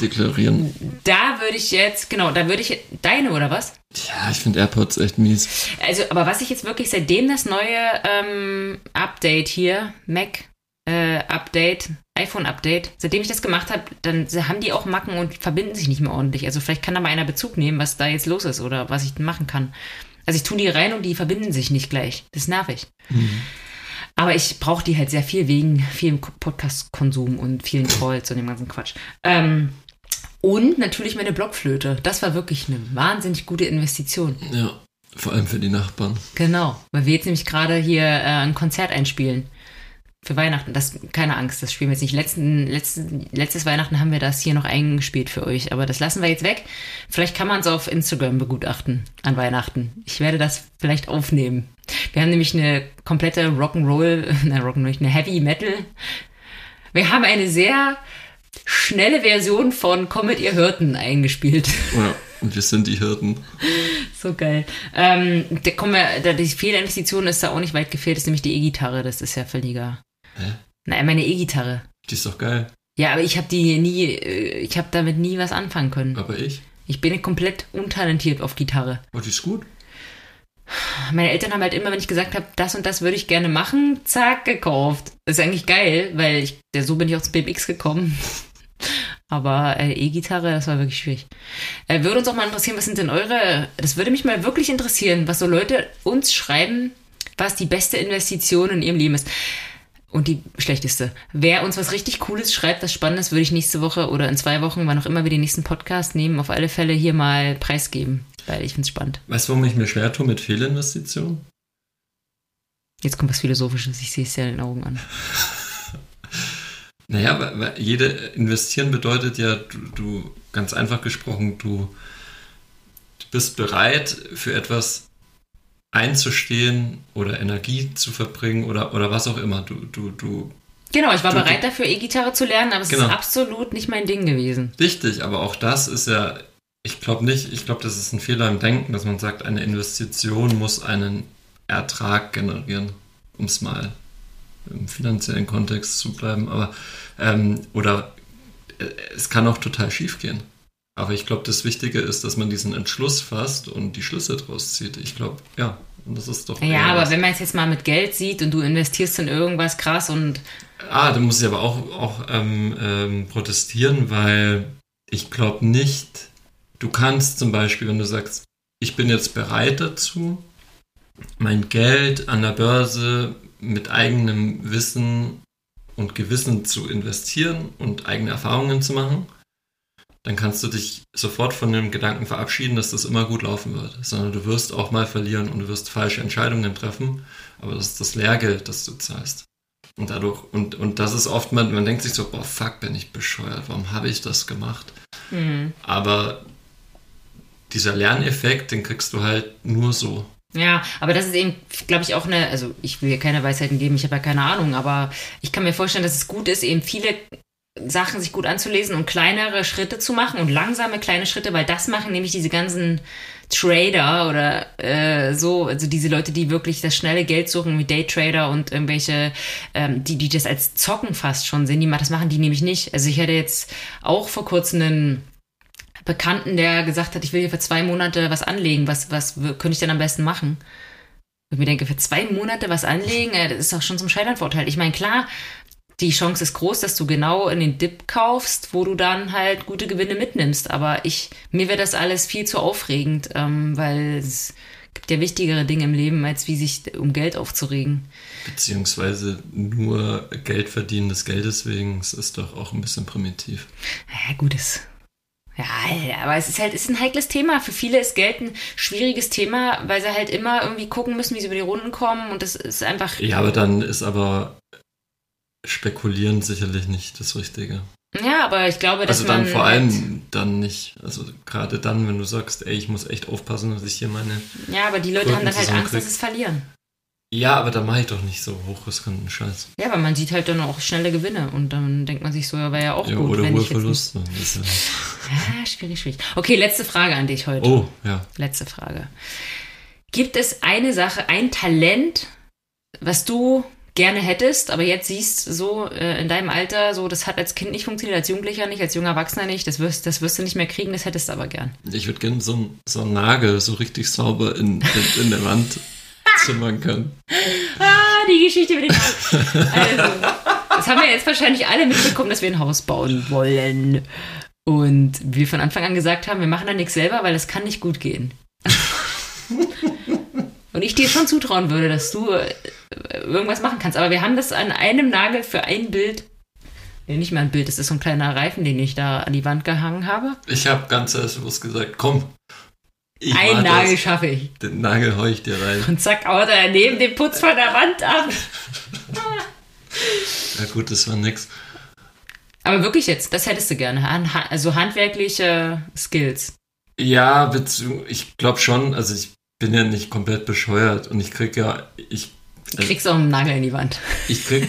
deklarieren. Da würde ich jetzt, genau, da würde ich, deine oder was? Ja, ich finde AirPods echt mies. Also, aber was ich jetzt wirklich, seitdem das neue ähm, Update hier, Mac äh, Update, iPhone Update, seitdem ich das gemacht habe, dann haben die auch Macken und verbinden sich nicht mehr ordentlich. Also vielleicht kann da mal einer Bezug nehmen, was da jetzt los ist oder was ich machen kann. Also ich tue die rein und die verbinden sich nicht gleich. Das ist nervig. Aber ich brauche die halt sehr viel wegen vielem Podcast-Konsum und vielen Calls und dem ganzen Quatsch. Ähm, und natürlich meine Blockflöte. Das war wirklich eine wahnsinnig gute Investition. Ja, vor allem für die Nachbarn. Genau, weil wir jetzt nämlich gerade hier äh, ein Konzert einspielen. Für Weihnachten. Das, keine Angst, das spielen wir jetzt nicht. Letzten, letzten, letztes Weihnachten haben wir das hier noch eingespielt für euch, aber das lassen wir jetzt weg. Vielleicht kann man es auf Instagram begutachten an Weihnachten. Ich werde das vielleicht aufnehmen. Wir haben nämlich eine komplette Rock'n'Roll, nein, Rock'n'Roll, eine Heavy Metal. Wir haben eine sehr schnelle Version von Comet ihr Hirten eingespielt. Ja, und wir sind die Hirten. So geil. Ähm, da kommen wir, die Fehlerinvestition ist da auch nicht weit gefehlt, ist nämlich die E-Gitarre. Das ist ja völliger. Hä? Nein, meine E-Gitarre. Die ist doch geil. Ja, aber ich habe die nie, äh, ich habe damit nie was anfangen können. Aber ich? Ich bin komplett untalentiert auf Gitarre. Oh, die ist gut. Meine Eltern haben halt immer, wenn ich gesagt habe, das und das würde ich gerne machen, zack, gekauft. Das ist eigentlich geil, weil ich, ja, so bin ich auch zu BMX gekommen. Aber äh, E-Gitarre, das war wirklich schwierig. Äh, würde uns auch mal interessieren, was sind denn eure, das würde mich mal wirklich interessieren, was so Leute uns schreiben, was die beste Investition in ihrem Leben ist. Und die schlechteste. Wer uns was richtig Cooles schreibt, was Spannendes, würde ich nächste Woche oder in zwei Wochen, wann auch immer wir den nächsten Podcast nehmen, auf alle Fälle hier mal preisgeben. Weil ich finde es spannend. Weißt du, warum ich mir schwer tue mit Fehlinvestitionen? Jetzt kommt was Philosophisches, ich sehe es ja in den Augen an. Naja, weil, weil jede investieren bedeutet ja, du, du ganz einfach gesprochen, du, du bist bereit für etwas einzustehen oder Energie zu verbringen oder, oder was auch immer. Du, du, du, Genau, ich war Du- bereit dafür, E-Gitarre zu lernen, aber es Genau. ist absolut nicht mein Ding gewesen. richtig, aber auch das ist ja, ich glaube nicht, ich glaube, das ist ein Fehler im Denken, dass man sagt, eine Investition muss einen Ertrag generieren, um es mal im finanziellen Kontext zu bleiben, aber ähm, oder äh, es kann auch total schief gehen. Aber ich glaube, das Wichtige ist, dass man diesen Entschluss fasst und die Schlüsse draus zieht. Ich glaube, ja, und das ist doch. Ja, aber was. wenn man es jetzt mal mit Geld sieht und du investierst in irgendwas krass und Ah, da muss ich aber auch, auch ähm, ähm, protestieren, weil ich glaube nicht, du kannst zum Beispiel, wenn du sagst, ich bin jetzt bereit dazu, mein Geld an der Börse mit eigenem Wissen und Gewissen zu investieren und eigene Erfahrungen zu machen, dann kannst du dich sofort von dem Gedanken verabschieden, dass das immer gut laufen wird, sondern du wirst auch mal verlieren und du wirst falsche Entscheidungen treffen, aber das ist das Lehrgeld, das du zahlst. Und dadurch, und, und das ist oft, man, man denkt sich so, boah, fuck, bin ich bescheuert, warum habe ich das gemacht? hm, Aber dieser Lerneffekt, den kriegst du halt nur so. ja, aber das ist eben, glaube ich, auch eine, also ich will hier keine Weisheiten geben, ich habe ja keine Ahnung, aber ich kann mir vorstellen, dass es gut ist, eben viele Sachen sich gut anzulesen und kleinere Schritte zu machen und langsame kleine Schritte, weil das machen nämlich diese ganzen Trader oder äh, so, also diese Leute, die wirklich das schnelle Geld suchen, wie Daytrader und irgendwelche, ähm, die, die das als Zocken fast schon sehen, die, das machen die nämlich nicht. Also ich hatte jetzt auch vor kurzem einen Bekannten, der gesagt hat, ich will hier für zwei Monate was anlegen, was, was könnte ich denn am besten machen? Und ich mir denke, für zwei Monate was anlegen, äh, das ist doch schon zum Scheitern verurteilt. Ich meine, klar, die Chance ist groß, dass du genau in den Dip kaufst, wo du dann halt gute Gewinne mitnimmst. Aber ich, mir wäre das alles viel zu aufregend, ähm, weil es gibt ja wichtigere Dinge im Leben, als wie sich um Geld aufzuregen. Beziehungsweise nur Geld verdienen des Geldes wegen, es ist doch auch ein bisschen primitiv. Ja, gut, ist. Ja, aber es ist halt, es ist ein heikles Thema. Für viele ist Geld ein schwieriges Thema, weil sie halt immer irgendwie gucken müssen, wie sie über die Runden kommen und das ist einfach. Ja, aber dann ist aber spekulieren sicherlich nicht das Richtige. Ja, aber ich glaube, dass also man. Dann vor allem dann nicht. Also gerade dann, wenn du sagst, ey, ich muss echt aufpassen, dass ich hier meine. Ja, aber die Leute haben dann halt Angst, dass sie es verlieren. Ja, aber da mache ich doch nicht so hochriskanten Scheiß. Ja, aber man sieht halt dann auch schnelle Gewinne und dann denkt man sich so, ja, wäre ja auch ja, gut. Oder wenn hohe Verluste. Ja, ja, schwierig, schwierig. Okay, letzte Frage an dich heute. Oh, ja. Letzte Frage. Gibt es eine Sache, ein Talent, was du gerne hättest, aber jetzt siehst so äh, in deinem Alter, so das hat als Kind nicht funktioniert, als Jugendlicher nicht, als junger Erwachsener nicht, das wirst, das wirst du nicht mehr kriegen, das hättest du aber gern. Ich würde gerne so, so einen Nagel so richtig sauber in, in, in der Wand zimmern können. Ah, die Geschichte mit den Also, das haben wir jetzt wahrscheinlich alle mitbekommen, dass wir ein Haus bauen wollen. Und wir von Anfang an gesagt haben, wir machen da nichts selber, weil das kann nicht gut gehen. Und ich dir schon zutrauen würde, dass du äh, irgendwas machen kannst. Aber wir haben das an einem Nagel für ein Bild. Nee, nicht mehr ein Bild, das ist so ein kleiner Reifen, den ich da an die Wand gehangen habe. Ich habe ganz selbstbewusst gesagt, komm. Ein Nagel schaffe ich. Den Nagel hau ich dir rein. Und zack, haut er neben dem Putz von der Wand ab. ja gut, das war nix. Aber wirklich jetzt, das hättest du gerne. Also handwerkliche Skills. Ja, ich glaube schon. Also ich bin ja nicht komplett bescheuert und ich krieg ja, ich Du kriegst auch einen Nagel in die Wand. Ich krieg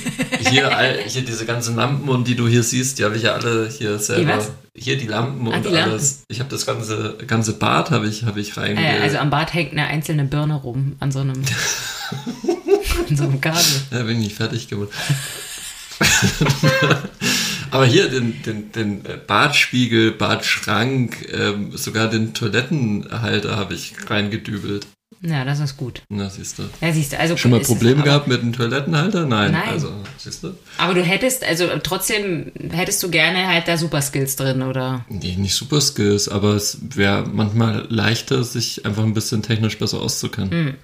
hier, all, hier diese ganzen Lampen und die du hier siehst, die habe ich ja alle hier selber. Die hier die Lampen ah, und die Lampen. alles. Ich habe das ganze, ganze Bad habe ich, hab ich rein. Äh, also am Bad hängt eine einzelne Birne rum an so einem, an so einem Kabel. Da bin ich nicht fertig geworden. Aber hier den, den, den Badspiegel, Badschrank, ähm, sogar den Toilettenhalter habe ich reingedübelt. Ja, das ist gut. Na, siehst du. Ja, siehst du. Also, Schon mal Probleme gehabt mit dem Toilettenhalter? Nein. Nein. Also, siehst du. Aber du hättest, also trotzdem hättest du gerne halt da Superskills drin, oder? Nee, nicht Superskills, aber es wäre manchmal leichter, sich einfach ein bisschen technisch besser auszukennen. Hm.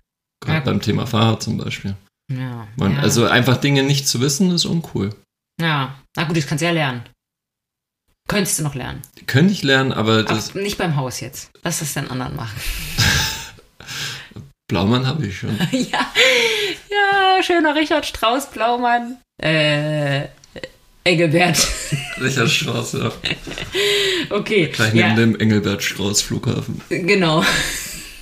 Gerade ja, beim Thema Fahrrad zum Beispiel. Ja, Man, ja. Also einfach Dinge nicht zu wissen, ist uncool. Ja, na gut, das kannst du ja lernen. Könntest du noch lernen. Könnte ich lernen, aber das. Aber nicht beim Haus jetzt. Lass das den anderen machen. Blaumann habe ich schon. ja, ja, schöner Richard Strauss, Blaumann. Äh, Engelbert. Richard Strauss, ja. Okay. Gleich neben ja. dem Engelbert Strauß Flughafen. Genau.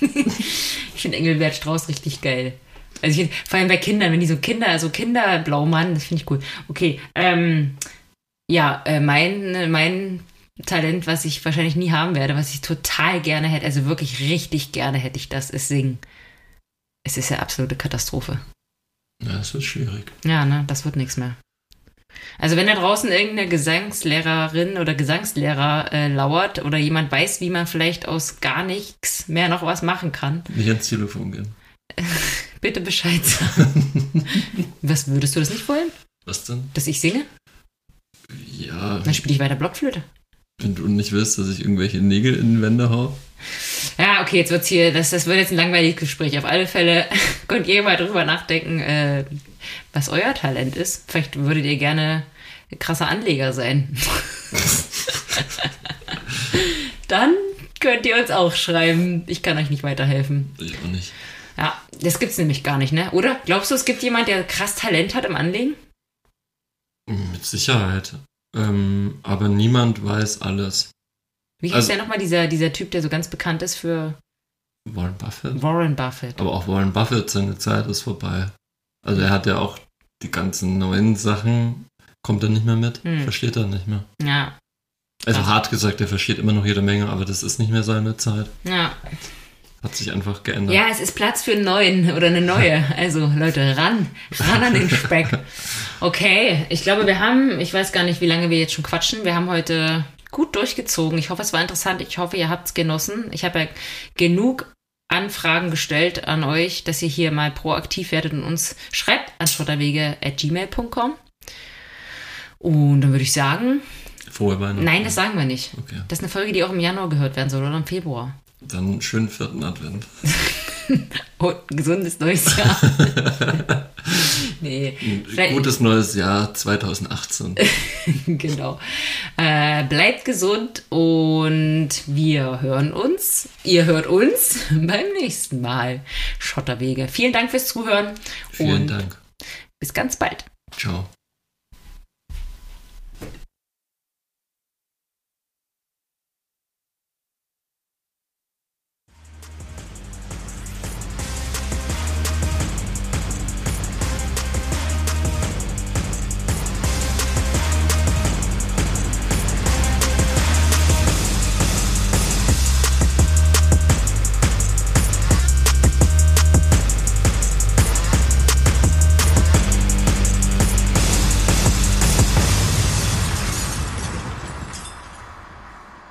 ich finde Engelbert Strauß richtig geil. Also ich, vor allem bei Kindern, wenn die so Kinder, also Kinderblaumann, das finde ich cool. Okay, ähm, ja, äh, mein, mein Talent, was ich wahrscheinlich nie haben werde, was ich total gerne hätte, also wirklich richtig gerne hätte ich das, ist Singen. Es ist ja absolute Katastrophe. Ja, es wird schwierig. Ja, ne, das wird nichts mehr. Also wenn da draußen irgendeine Gesangslehrerin oder Gesangslehrer äh, lauert oder jemand weiß, wie man vielleicht aus gar nichts mehr noch was machen kann. Nicht ans Telefon gehen. Bitte Bescheid sagen. Was würdest du das nicht wollen? Was denn? Dass ich singe? Ja. Dann spiele ich weiter Blockflöte. Wenn du nicht willst, dass ich irgendwelche Nägel in die Wände hau? Ja, okay, jetzt wird's hier, das, das wird jetzt ein langweiliges Gespräch. Auf alle Fälle könnt ihr mal drüber nachdenken, äh, was euer Talent ist. Vielleicht würdet ihr gerne krasser Anleger sein. Dann könnt ihr uns auch schreiben. Ich kann euch nicht weiterhelfen. Ich auch nicht. Ja, das gibt's nämlich gar nicht, ne? Oder? Glaubst du, es gibt jemand, der krass Talent hat im Anlegen? Mit Sicherheit. Ähm, aber niemand weiß alles. Wie hieß also, der nochmal, dieser, dieser Typ, der so ganz bekannt ist für Warren Buffett? Warren Buffett. Aber auch Warren Buffett, seine Zeit ist vorbei. Also er hat ja auch die ganzen neuen Sachen kommt er nicht mehr mit, versteht er nicht mehr. Ja, Also Ach. hart gesagt, er versteht immer noch jede Menge, aber das ist nicht mehr seine Zeit. ja. Hat sich einfach geändert. Ja, es ist Platz für einen neuen oder eine neue. Also Leute, ran, ran an den Speck. Okay, ich glaube, wir haben, ich weiß gar nicht, wie lange wir jetzt schon quatschen. Wir haben heute gut durchgezogen. Ich hoffe, es war interessant. Ich hoffe, ihr habt es genossen. Ich habe ja genug Anfragen gestellt an euch, dass ihr hier mal proaktiv werdet und uns schreibt an schotterwege.gmail.com. Und dann würde ich sagen, Frohe Weihnachten. nein, das sagen wir nicht. Okay. Das ist eine Folge, die auch im Januar gehört werden soll oder im Februar. Dann schönen vierten Advent. Und ein gesundes neues Jahr. nee. Gutes neues Jahr 2018. genau. Äh, bleibt gesund und wir hören uns. Ihr hört uns beim nächsten Mal. Schotterwege. Vielen Dank fürs Zuhören Vielen und Dank. bis ganz bald. Ciao.